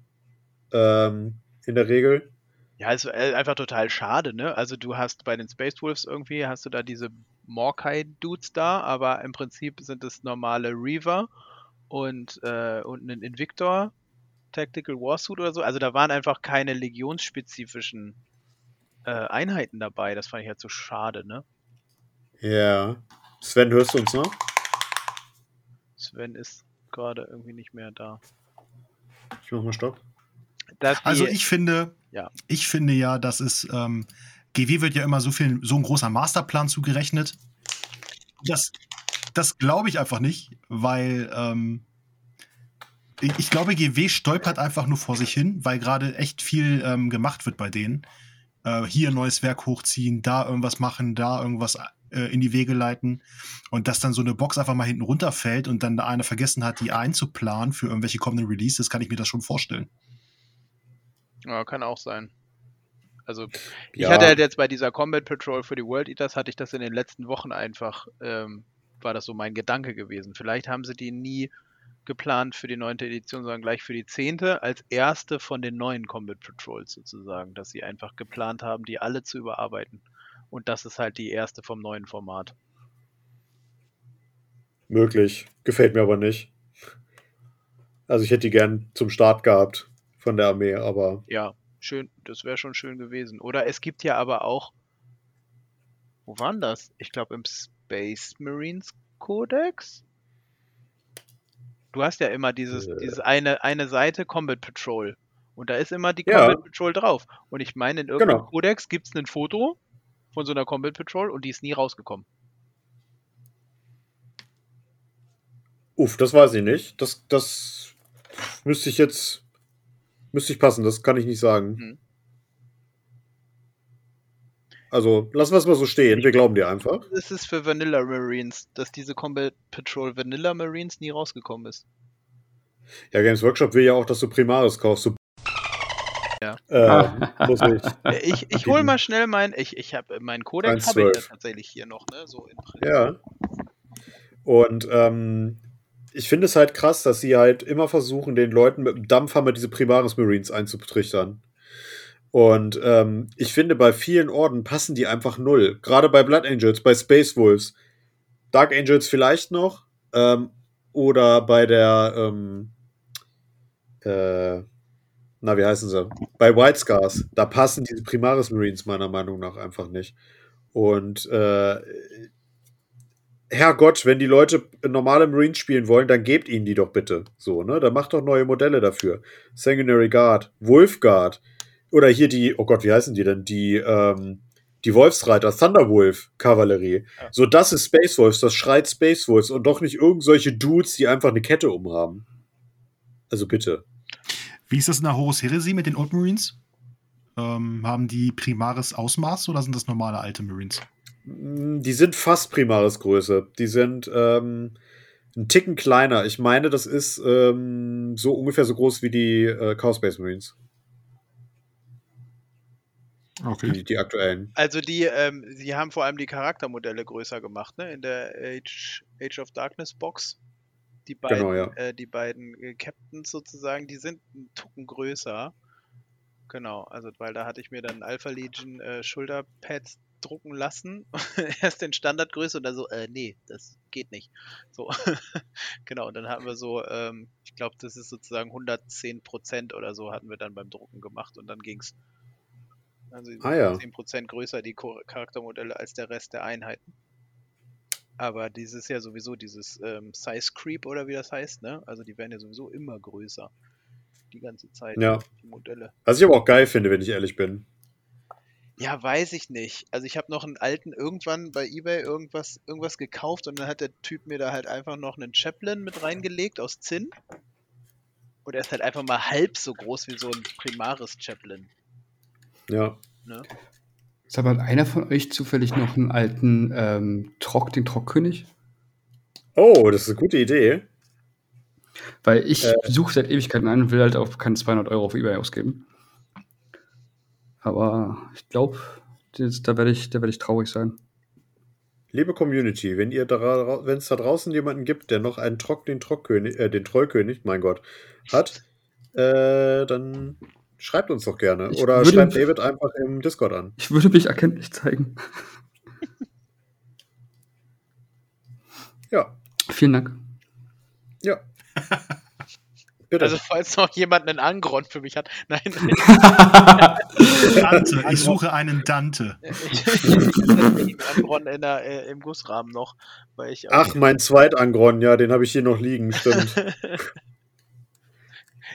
Ähm, in der Regel. Ja, ist einfach total schade, ne? Also du hast bei den Space Wolves irgendwie, hast du da diese Morkai-Dudes da, aber im Prinzip sind es normale Reaver und, äh, und ein Invictor Tactical Warsuit oder so. Also da waren einfach keine legionsspezifischen äh, Einheiten dabei. Das fand ich halt so schade, ne? Ja. Sven, hörst du uns noch? Sven ist gerade irgendwie nicht mehr da. Ich mach mal Stopp. Das also ich finde, ja. ich finde ja, dass es ähm, GW wird ja immer so viel, so ein großer Masterplan zugerechnet. Das, das glaube ich einfach nicht, weil ähm, ich, ich, glaube, GW stolpert einfach nur vor sich hin, weil gerade echt viel ähm, gemacht wird bei denen. Äh, hier ein neues Werk hochziehen, da irgendwas machen, da irgendwas äh, in die Wege leiten und dass dann so eine Box einfach mal hinten runterfällt und dann da einer vergessen hat, die einzuplanen für irgendwelche kommenden Releases, kann ich mir das schon vorstellen. Ja, kann auch sein. Also ich Ja. hatte halt jetzt bei dieser Combat Patrol für die World Eaters, hatte ich das in den letzten Wochen einfach, ähm, war das so mein Gedanke gewesen. Vielleicht haben sie die nie geplant für die neunte Edition, sondern gleich für die zehnte, als erste von den neuen Combat Patrols sozusagen, dass sie einfach geplant haben, die alle zu überarbeiten. Und das ist halt die erste vom neuen Format. Möglich. Gefällt mir aber nicht. Also ich hätte die gern zum Start gehabt von der Armee, aber Ja, schön, das wäre schon schön gewesen. Oder es gibt ja aber auch, wo waren das? Ich glaube im Space Marines Codex? Du hast ja immer dieses, Äh. dieses eine, eine Seite Combat Patrol. Und da ist immer die Ja. Combat Patrol drauf. Und ich meine, in irgendeinem Genau. Codex gibt es ein Foto von so einer Combat Patrol und die ist nie rausgekommen. uff, das weiß ich nicht. Das, das müsste ich jetzt, müsste ich passen, das kann ich nicht sagen. Hm. Also lassen wir es mal so stehen, wir glauben dir einfach. Das ist für Vanilla Marines, dass diese Combat Patrol Vanilla Marines nie rausgekommen ist. Ja, Games Workshop will ja auch, dass du Primaris kaufst. Äh, muss ich. Äh, Ich, ich hol mal schnell mein, ich, ich habe meinen Codex habe ich 1,12. ja tatsächlich hier noch, ne? So in Print. Ja. Und ähm, ich finde es halt krass, dass sie halt immer versuchen, den Leuten mit dem Dampfhammer diese Primaris Marines einzutrichtern. Und ähm, ich finde, bei vielen Orden passen die einfach null. Gerade bei Blood Angels, bei Space Wolves. Dark Angels vielleicht noch. Ähm, oder bei der, ähm, äh, na, wie heißen sie? Bei White Scars. Da passen diese Primaris Marines meiner Meinung nach einfach nicht. Und äh, Herrgott, wenn die Leute normale Marines spielen wollen, dann gebt ihnen die doch bitte. So, ne? Dann macht doch neue Modelle dafür. Sanguinary Guard, Wolf Guard. Oder hier die, oh Gott, wie heißen die denn? Die, ähm, die Wolfsreiter, Thunderwolf Kavallerie. Ja. So, das ist Space Wolves, das schreit Space Wolves und doch nicht irgendwelche Dudes, die einfach eine Kette umhaben. Also bitte. Wie ist das in der Horus Heresy mit den Old Marines? Ähm, haben die primares Ausmaß oder sind das normale alte Marines? Mm, Die sind fast Primaris Größe. Die sind ähm, ein Ticken kleiner. Ich meine, das ist ähm, so ungefähr so groß wie die äh, Chaos Space Marines. Die, die aktuellen. Also die, ähm, sie haben vor allem die Charaktermodelle größer gemacht, ne? In der Age, Age of Darkness Box. Die beiden, Genau, ja. äh, die beiden äh, Captains sozusagen, die sind einen Tucken größer. Genau, also weil da hatte ich mir dann Alpha Legion äh, Schulterpads drucken lassen. Erst in Standardgröße und dann so, äh, nee, das geht nicht. So, genau, und dann hatten wir so, ähm, ich glaube, das ist sozusagen 110% oder so hatten wir dann beim Drucken gemacht und dann ging's. Also Ah, ja. 10% größer, die Charaktermodelle, als der Rest der Einheiten. Aber dieses ja sowieso, dieses ähm, Size Creep oder wie das heißt, ne? Also die werden ja sowieso immer größer. Die ganze Zeit, Ja. die Modelle. Was ich aber auch geil finde, wenn ich ehrlich bin. Ja, weiß ich nicht. Also ich habe noch einen alten irgendwann bei eBay irgendwas, irgendwas gekauft und dann hat der Typ mir da halt einfach noch einen Chaplin mit reingelegt aus Zinn. Und er ist halt einfach mal halb so groß wie so ein Primaris Chaplin. Ja. Ne? Sag mal, hat einer von euch zufällig noch einen alten ähm, Trock, den Trockkönig? Oh, das ist eine gute Idee. Weil ich Äh. suche seit Ewigkeiten einen und will halt auch keine 200 Euro auf Ebay ausgeben. Aber ich glaube, da werde ich, da werd ich traurig sein. Liebe Community, wenn ihr da, wenn es da draußen jemanden gibt, der noch einen Trock, den Trockkönig, äh, den Trollkönig, mein Gott, hat, äh, dann schreibt uns doch gerne. Ich Oder würde- schreibt David einfach im Discord an. Ich würde mich erkenntlich zeigen. Ja, Vielen Dank. ja. Bitte. Also falls noch jemand einen Angron für mich hat. Nein, Dante, ich suche einen Dante. ich, einen Angron in der, äh, im Gussrahmen noch. Weil ich auch- Ach, mein Zweitangron, ja, den habe ich hier noch liegen, stimmt.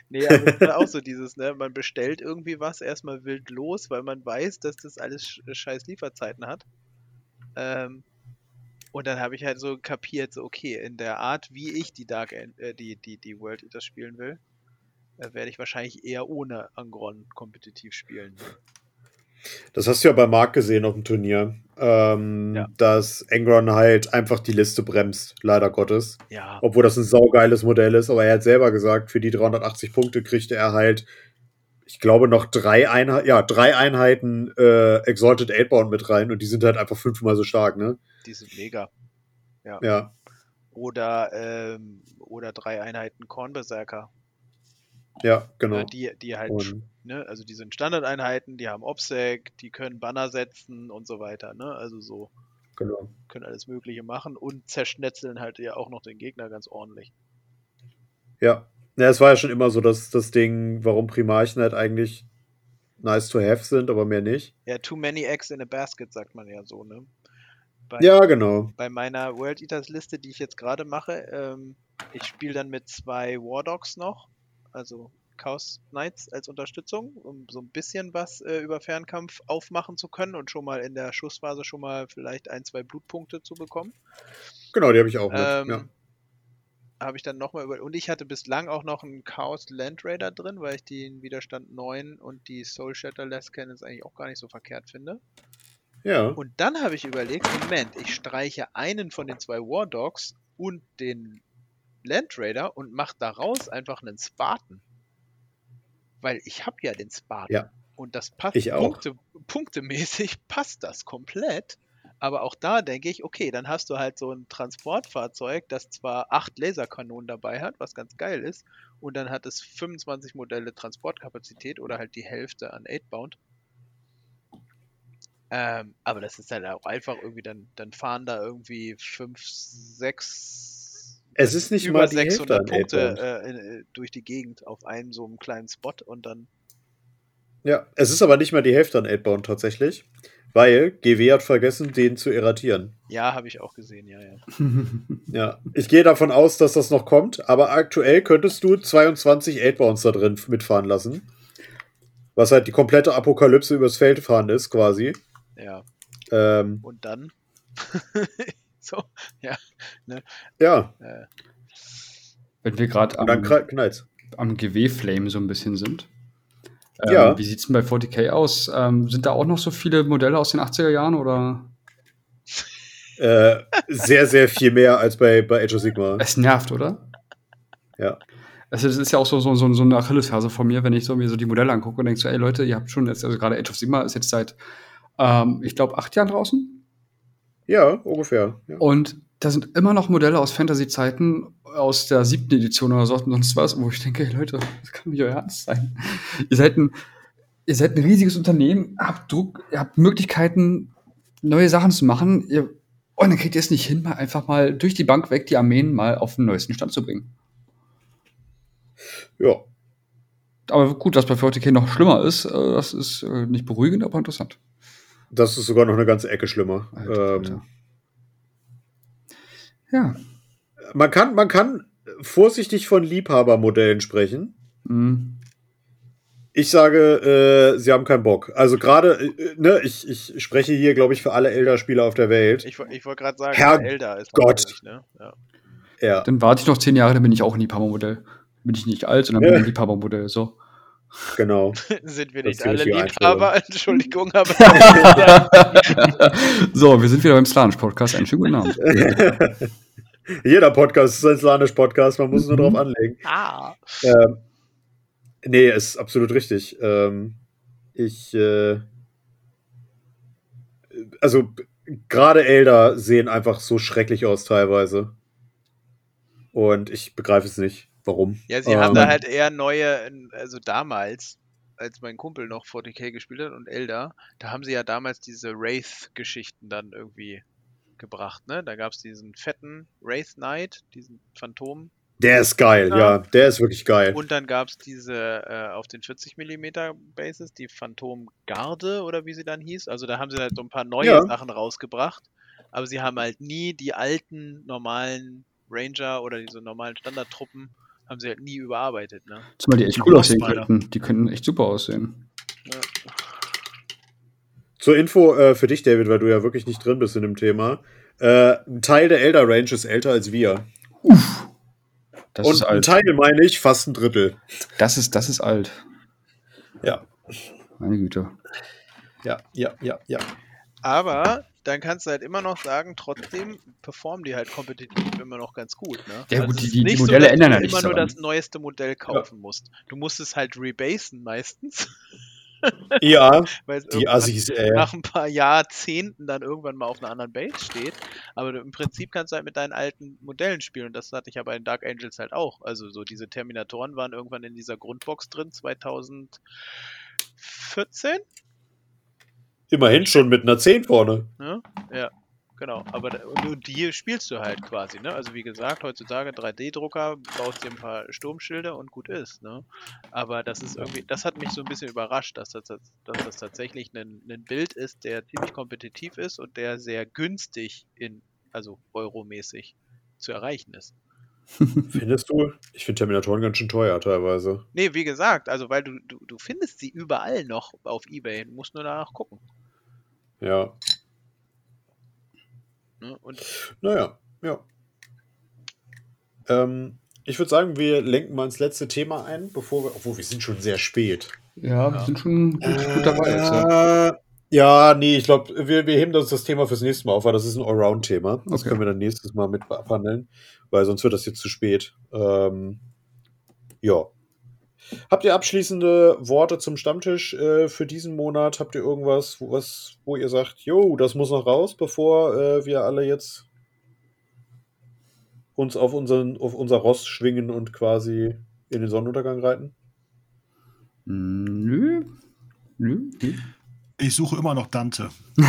Nee, aber das ist auch so dieses, ne? Man bestellt irgendwie was erstmal wild los, weil man weiß, dass das alles sch- scheiß Lieferzeiten hat. Ähm, und dann habe ich halt so kapiert, so okay, in der Art, wie ich die Dark End, äh, die, die, die World Eaters spielen will, äh, werde ich wahrscheinlich eher ohne Angron kompetitiv spielen. Das hast du ja bei Marc gesehen auf dem Turnier, ähm, Ja. dass Engron halt einfach die Liste bremst, leider Gottes. Ja, Obwohl das ein saugeiles Modell ist, aber er hat selber gesagt, für die 380 Punkte kriegte er halt, ich glaube, noch drei, Einheit, ja, drei Einheiten äh, Exalted 8-Bound mit rein und die sind halt einfach fünfmal so stark, ne? die sind mega. Ja, Oder, ähm, oder drei Einheiten Kornberserker. ja, genau. Die, die halt Und, ne, also die sind Standardeinheiten, die haben OPSEC, die können Banner setzen und so weiter, ne? Also so genau. können alles Mögliche machen und zerschnetzeln halt ja auch noch den Gegner ganz ordentlich. Ja. ja, es war ja schon immer so, dass das Ding, warum Primarchen halt eigentlich nice to have sind, aber mehr nicht. Ja, too many eggs in a basket, sagt man ja so, ne? Bei, Ja, genau. bei meiner World Eaters Liste, die ich jetzt gerade mache, ähm, ich spiele dann mit zwei War Dogs noch, also Chaos Knights als Unterstützung, um so ein bisschen was äh, über Fernkampf aufmachen zu können und schon mal in der Schussphase schon mal vielleicht ein, zwei Blutpunkte zu bekommen. Genau, die habe ich auch mit. Ähm, ja. Habe ich dann nochmal über. Und ich hatte bislang auch noch einen Chaos Land Raider drin, weil ich den Widerstand 9 und die Soul Shatter Last Cannons eigentlich auch gar nicht so verkehrt finde. ja. Und dann habe ich überlegt, Moment, ich streiche einen von den zwei War Dogs und den Land Raider und mache daraus einfach einen Spartan. Weil ich habe ja den Spartan. Ja. Und das passt Ich auch. Punkte, punktemäßig passt das komplett. Aber auch da denke ich, okay, dann hast du halt so ein Transportfahrzeug, das zwar acht Laserkanonen dabei hat, was ganz geil ist, und dann hat es 25 Modelle Transportkapazität oder halt die Hälfte an 8-Bound. Ähm, aber das ist halt auch einfach irgendwie, dann, dann fahren da irgendwie 5, 6, Es ist nicht über mal die 600 Hälfte an Punkte 8-Bound. äh, äh, durch die Gegend auf einem so einem kleinen Spot und dann Ja, es ist aber nicht mal die Hälfte an 8-Bound tatsächlich, weil GW hat vergessen, den zu erratieren. Ja, habe ich auch gesehen, ja, ja. Ja, ich gehe davon aus, dass das noch kommt, aber aktuell könntest du 22 8-Bounds da drin mitfahren lassen. Was halt die komplette Apokalypse übers Feld fahren ist, quasi. Ja, Ähm, und dann so, ja, ja, äh, Wenn wir gerade am, am GW-Flame so ein bisschen sind. Ähm, Ja. Wie sieht es denn bei 40k aus? Ähm, sind da auch noch so viele Modelle aus den 80er Jahren oder? Äh, sehr, sehr viel mehr als bei, bei Age of Sigma. Es nervt, oder? Ja. Also das ist ja auch so, so, so, so eine Achillesferse von mir, wenn ich so mir so die Modelle angucke und denke so, ey Leute, ihr habt schon jetzt, also gerade Age of Sigma ist jetzt seit, ähm, ich glaube, acht Jahren draußen. Ja, ungefähr. Ja. Und da sind immer noch Modelle aus Fantasy-Zeiten, aus der siebten Edition oder so, sonst was, wo ich denke, hey Leute, das kann nicht euer Ernst sein. ihr seid ein, ihr seid ein riesiges Unternehmen, habt Druck, ihr habt Möglichkeiten, neue Sachen zu machen, ihr, und dann kriegt ihr es nicht hin, mal einfach mal durch die Bank weg die Armeen mal auf den neuesten Stand zu bringen. ja. Aber gut, dass bei 40k noch schlimmer ist, äh, das ist äh, nicht beruhigend, aber interessant. Das ist sogar noch eine ganze Ecke schlimmer. Alter, ähm, Alter. Ja. man, kann, man kann vorsichtig von Liebhabermodellen sprechen. Mhm. Ich sage, äh, sie haben keinen Bock. Also gerade, äh, ne, ich, ich spreche hier, glaube ich, für alle Elder-Spieler auf der Welt. Ich, ich wollte gerade sagen, Herr Elder ist Gott. ne? Ja. Ja. Dann warte ich noch zehn Jahre, dann bin ich auch ein Liebhabermodell. Bin ich nicht alt, sondern bin Ja. ein Liebhabermodell. So. Genau. Sind wir nicht alle Liebhaber? Entschuldigung, aber so, wir sind wieder beim Slanisch-Podcast. Einen schönen guten Abend. Jeder Podcast ist ein Slanisch-Podcast, man muss es nur Mhm. drauf anlegen. ah, Ähm, nee, ist absolut richtig. Ähm, ich, äh, also gerade Elder sehen einfach so schrecklich aus teilweise. Und ich begreife es nicht, warum. Ja, sie haben Ähm, da halt eher neue, also damals, als mein Kumpel noch 40k gespielt hat und Elder, da haben sie ja damals diese Wraith-Geschichten dann irgendwie gebracht, ne? Da gab es diesen fetten Wraith Knight, diesen Phantom. Der ist geil, Ja. ja, der ist wirklich geil. Und dann gab es diese äh, auf den 40 mm Bases, die Phantom Garde oder wie sie dann hieß. Also da haben sie halt so ein paar neue Ja. Sachen rausgebracht. Aber sie haben halt nie die alten normalen Ranger oder diese normalen Standardtruppen haben sie halt nie überarbeitet, ne? Zumal die echt cool aussehen könnten. Die könnten echt super aussehen. Ja. Zur Info äh, für dich, David, weil du ja wirklich nicht drin bist in dem Thema. Äh, ein Teil der Elder Range ist älter als wir. Das Und ist ein. Teil meine ich fast ein Drittel. Das ist, das ist alt. Ja. Meine Güte. Ja, ja, ja, ja. Aber dann kannst du halt immer noch sagen, trotzdem performen die halt kompetitiv immer noch ganz gut. Ne? Ja, gut, es die- die- die nicht Modelle dass ändern du ja nichts immer nur das neueste Modell kaufen musst. Du musst es halt rebasen meistens, Ja, weil es die Assis, ey. nach ein paar Jahrzehnten dann irgendwann mal auf einer anderen Base steht. Aber du, im Prinzip kannst du halt mit deinen alten Modellen spielen. Und das hatte ich ja bei den Dark Angels halt auch. Also so diese Terminatoren waren irgendwann in dieser Grundbox drin, 2014. Immerhin schon mit einer 10 vorne. Ne? Ja, genau. Aber nur die spielst du halt quasi, ne? Also wie gesagt, heutzutage 3D-Drucker, baust dir ein paar Sturmschilde und gut ist, ne? Aber das ist irgendwie, das hat mich so ein bisschen überrascht, dass das, dass das tatsächlich ein, ein Bild ist, der ziemlich kompetitiv ist und der sehr günstig in, also euromäßig zu erreichen ist. Findest du? Ich finde Terminatoren ganz schön teuer teilweise. Nee, wie gesagt, also weil du, du, du findest sie überall noch auf Ebay, du musst nur danach gucken. Ja. Ne? Und Naja, ja. Ähm, ich würde sagen, wir lenken mal ins letzte Thema ein, bevor wir. Obwohl, wir sind schon sehr spät. Ja, wir Ja. sind schon gut, gut dabei jetzt. Ja. Ja, nee, ich glaube, wir, wir heben uns das Thema fürs nächste Mal auf, weil das ist ein Allround-Thema. Das Okay. können wir dann nächstes Mal mit abhandeln, weil sonst wird das jetzt zu spät. Ähm, ja. Habt ihr abschließende Worte zum Stammtisch äh, für diesen Monat? Habt ihr irgendwas, wo, was, wo ihr sagt, jo, das muss noch raus, bevor äh, wir alle jetzt uns auf, unseren, auf unser Ross schwingen und quasi in den Sonnenuntergang reiten? Nö. Nö. nö. Ich suche immer noch Dante.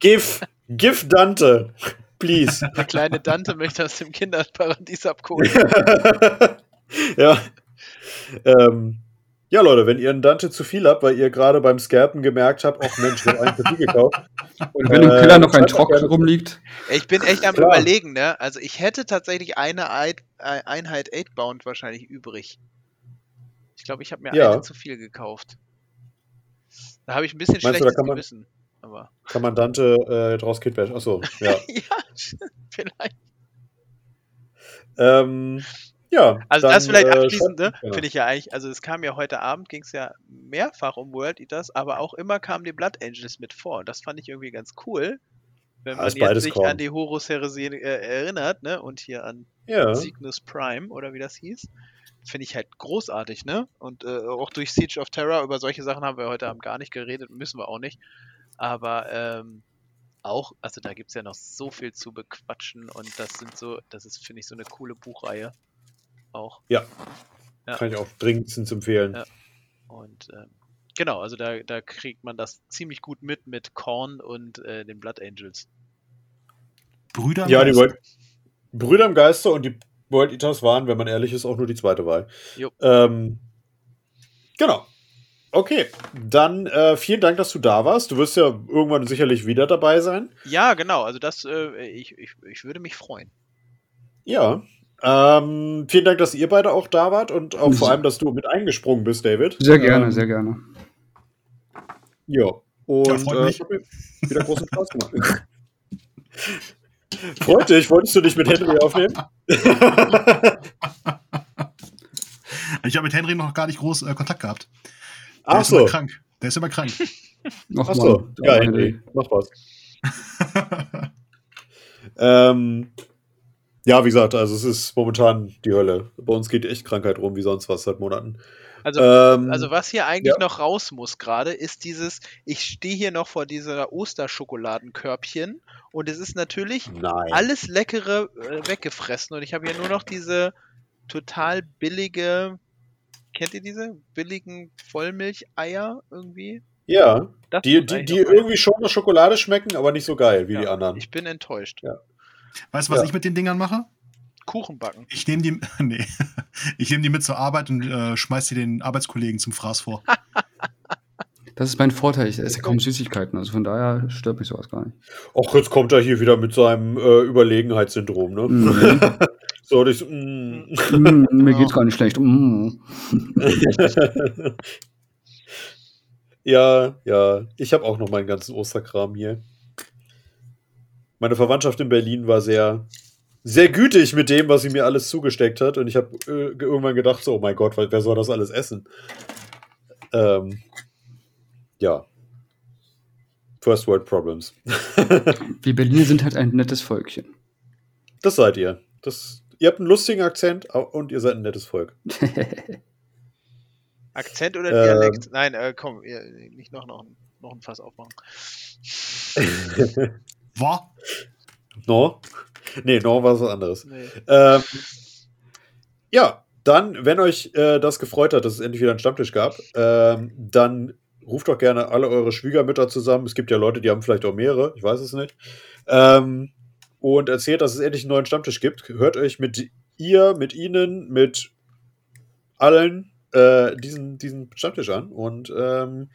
Give, give Dante, please. der kleine Dante möchte aus dem Kinderparadies abholen. ja. Ähm, ja, Leute, wenn ihr einen Dante zu viel habt, weil ihr gerade beim Scalpen gemerkt habt, ach Mensch, ich habe einen zu viel gekauft. Und wenn im Äh, Keller noch ein Trock rumliegt, Ich bin echt am Klar. überlegen, ne? Also ich hätte tatsächlich eine Eid- äh, Einheit 8-Bound wahrscheinlich übrig. Ich glaube, ich habe mir Ja. eine zu viel gekauft. Da habe ich ein bisschen Meinst du, schlechtes kann man- Gewissen. Aber Kann man Dante äh, draus Kid Bash? Achso, ja. ja, vielleicht. ähm, ja. Also dann, das vielleicht äh, abschließend, ne? ja. Finde ich ja eigentlich, also es kam ja heute Abend, ging es ja mehrfach um World Eaters, aber auch immer kamen die Blood Angels mit vor. Und das fand ich irgendwie ganz cool. Wenn man jetzt sich Korn. an die Horus-Heresie äh, erinnert, ne? Und hier an Ja. Cygnus Prime oder wie das hieß. Finde ich halt großartig, ne? Und äh, auch durch Siege of Terror, über solche Sachen haben wir heute Abend gar nicht geredet, müssen wir auch nicht. Aber ähm, auch, also da gibt es ja noch so viel zu bequatschen und das sind so, das ist, finde ich, so eine coole Buchreihe. Auch. Ja. Kann ich auch dringendstens empfehlen. Ja. Und ähm, genau, also da, da kriegt man das ziemlich gut mit mit Korn und äh, den Blood Angels. Brüder. Ja, die. World Brüder im Geiste und die World Eaters waren, wenn man ehrlich ist, auch nur die zweite Wahl. Jo. Ähm, genau. Okay, dann äh, vielen Dank, dass du da warst. Du wirst ja irgendwann sicherlich wieder dabei sein. Ja, genau, also das, äh, ich, ich, ich würde mich freuen. Ja. Ähm, vielen Dank, dass ihr beide auch da wart und auch vor allem, dass du mit eingesprungen bist, David. Sehr gerne, ähm, sehr gerne. Ja. Und Ja, freut äh, mich. hat mir wieder großen Spaß gemacht. Freut dich, wolltest du dich mit Henry aufnehmen? Ich habe mit Henry noch gar nicht groß äh, Kontakt gehabt. Der Ach ist immer so. krank. Der ist immer krank. Ach so. Ja, Henry, mach was. Ähm, ja, wie gesagt, also es ist momentan die Hölle. Bei uns geht echt Krankheit rum, wie sonst was seit Monaten. Also, Ähm, also was hier eigentlich ja. noch raus muss gerade, ist dieses, ich stehe hier noch vor dieser Osterschokoladenkörbchen und es ist natürlich nein. alles Leckere äh, weggefressen und ich habe hier nur noch diese total billige, kennt ihr diese billigen Vollmilcheier irgendwie? Ja, Das die, die, die irgendwie schon nach Schokolade schmecken, aber nicht so geil wie Ja, die anderen. Ich bin enttäuscht. Weißt du, was Ja. ich mit den Dingern mache? Kuchen backen. Ich nehme die, nee, ich nehme die mit zur Arbeit und äh, schmeiß die den Arbeitskollegen zum Fraß vor. Das ist mein Vorteil. Ich esse kaum Süßigkeiten. Also von daher stört mich sowas gar nicht. Och, jetzt kommt er hier wieder mit seinem äh, Überlegenheitssyndrom, ne? Mhm. so, so, mm. Mm, mir geht's gar nicht schlecht. Mm. ja, ja. Ich habe auch noch meinen ganzen Osterkram hier. Meine Verwandtschaft in Berlin war sehr, sehr gütig mit dem, was sie mir alles zugesteckt hat. Und ich habe äh, irgendwann gedacht, so, oh mein Gott, wer soll das alles essen? Ähm, ja. First World Problems. Wir Berliner sind halt ein nettes Völkchen. Das seid ihr. Das, ihr habt einen lustigen Akzent und ihr seid ein nettes Volk. Akzent oder Ähm. Dialekt? Nein, äh, komm, nicht noch, noch, ein- noch ein Fass aufmachen. War? no? Nee, no war was anderes. Nee. Ähm, ja, dann, wenn euch äh, das gefreut hat, dass es endlich wieder einen Stammtisch gab, ähm, dann ruft doch gerne alle eure Schwiegermütter zusammen. Es gibt ja Leute, die haben vielleicht auch mehrere, ich weiß es nicht. Ähm, und erzählt, dass es endlich einen neuen Stammtisch gibt. Hört euch mit ihr, mit ihnen, mit allen äh, diesen, diesen Stammtisch an. Und ähm,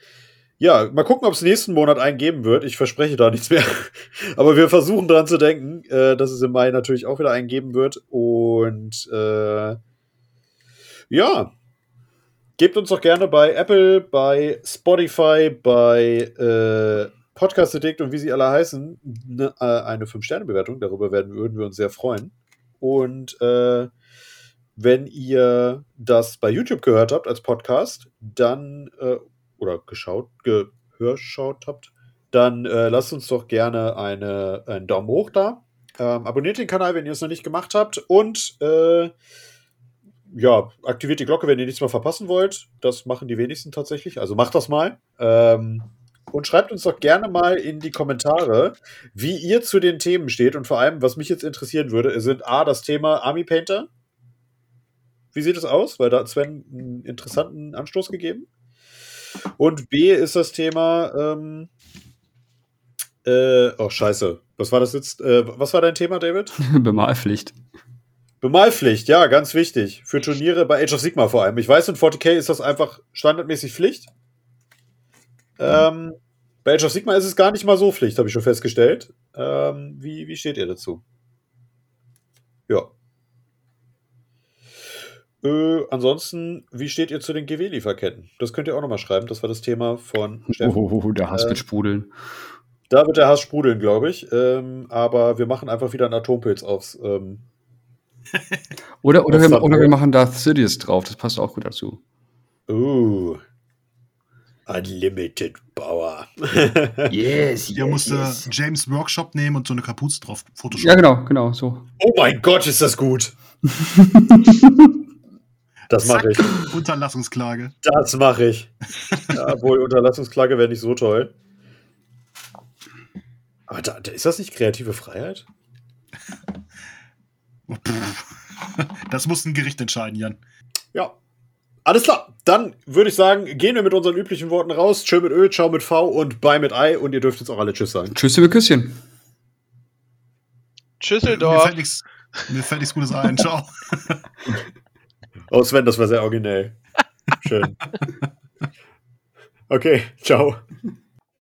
ja, mal gucken, ob es nächsten Monat einen geben wird. Ich verspreche da nichts mehr. Aber wir versuchen dran zu denken, äh, dass es im Mai natürlich auch wieder einen geben wird. Und äh, ja, gebt uns doch gerne bei Apple, bei Spotify, bei äh, Podcast Addict und wie sie alle heißen, ne, äh, eine 5-Sterne-Bewertung. Darüber werden, würden wir uns sehr freuen. Und äh, wenn ihr das bei YouTube gehört habt als Podcast, dann äh, oder geschaut, gehörschaut habt, dann äh, lasst uns doch gerne eine, einen Daumen hoch da. Ähm, abonniert den Kanal, wenn ihr es noch nicht gemacht habt. Und äh, ja, aktiviert die Glocke, wenn ihr nichts mehr verpassen wollt. Das machen die wenigsten tatsächlich. Also macht das mal. Ähm, und schreibt uns doch gerne mal in die Kommentare, wie ihr zu den Themen steht. Und vor allem, was mich jetzt interessieren würde, sind A, das Thema Army Painter. Wie sieht es aus? Weil da hat Sven einen interessanten Anstoß gegeben. Und B ist das Thema. Ähm, äh, oh, scheiße. Was war das jetzt? Äh, was war dein Thema, David? Bemalpflicht. Bemalpflicht, ja, ganz wichtig. Für Turniere bei Age of Sigma vor allem. Ich weiß, in 40k ist das einfach standardmäßig Pflicht. Ähm, bei Age of Sigma ist es gar nicht mal so Pflicht, habe ich schon festgestellt. Ähm, wie, wie steht ihr dazu? Ja. Äh, ansonsten, wie steht ihr zu den GW-Lieferketten? Das könnt ihr auch nochmal schreiben. Das war das Thema von Steffen. Oh, der Hass Äh, wird sprudeln. Da wird der Hass sprudeln, glaube ich. Ähm, aber wir machen einfach wieder einen Atompilz aufs. Ähm, Oder, oder, das wir, oder wir machen Darth Sidious drauf. Das passt auch gut dazu. uh, Unlimited Power. Yes, Ihr musste James Workshop nehmen und so eine Kapuze drauf Photoshop. Ja, genau, genau, so. oh mein Gott, ist das gut. Das mache ich. Unterlassungsklage. Das mache ich. Ja, obwohl, Unterlassungsklage wäre nicht so toll. Aber da, da, ist das nicht kreative Freiheit? Das muss ein Gericht entscheiden, Jan. Ja. Alles klar. Dann würde ich sagen, gehen wir mit unseren üblichen Worten raus. Tschö mit Ö, ciao mit V und bye mit Ei. Und ihr dürft jetzt auch alle Tschüss sagen. Tschüss, liebe Küsschen. Mir Schüsseldorf. fällt nichts mir fällt nichts Gutes ein. Ciao. Oh, Sven, das war sehr originell. Schön. Okay, ciao.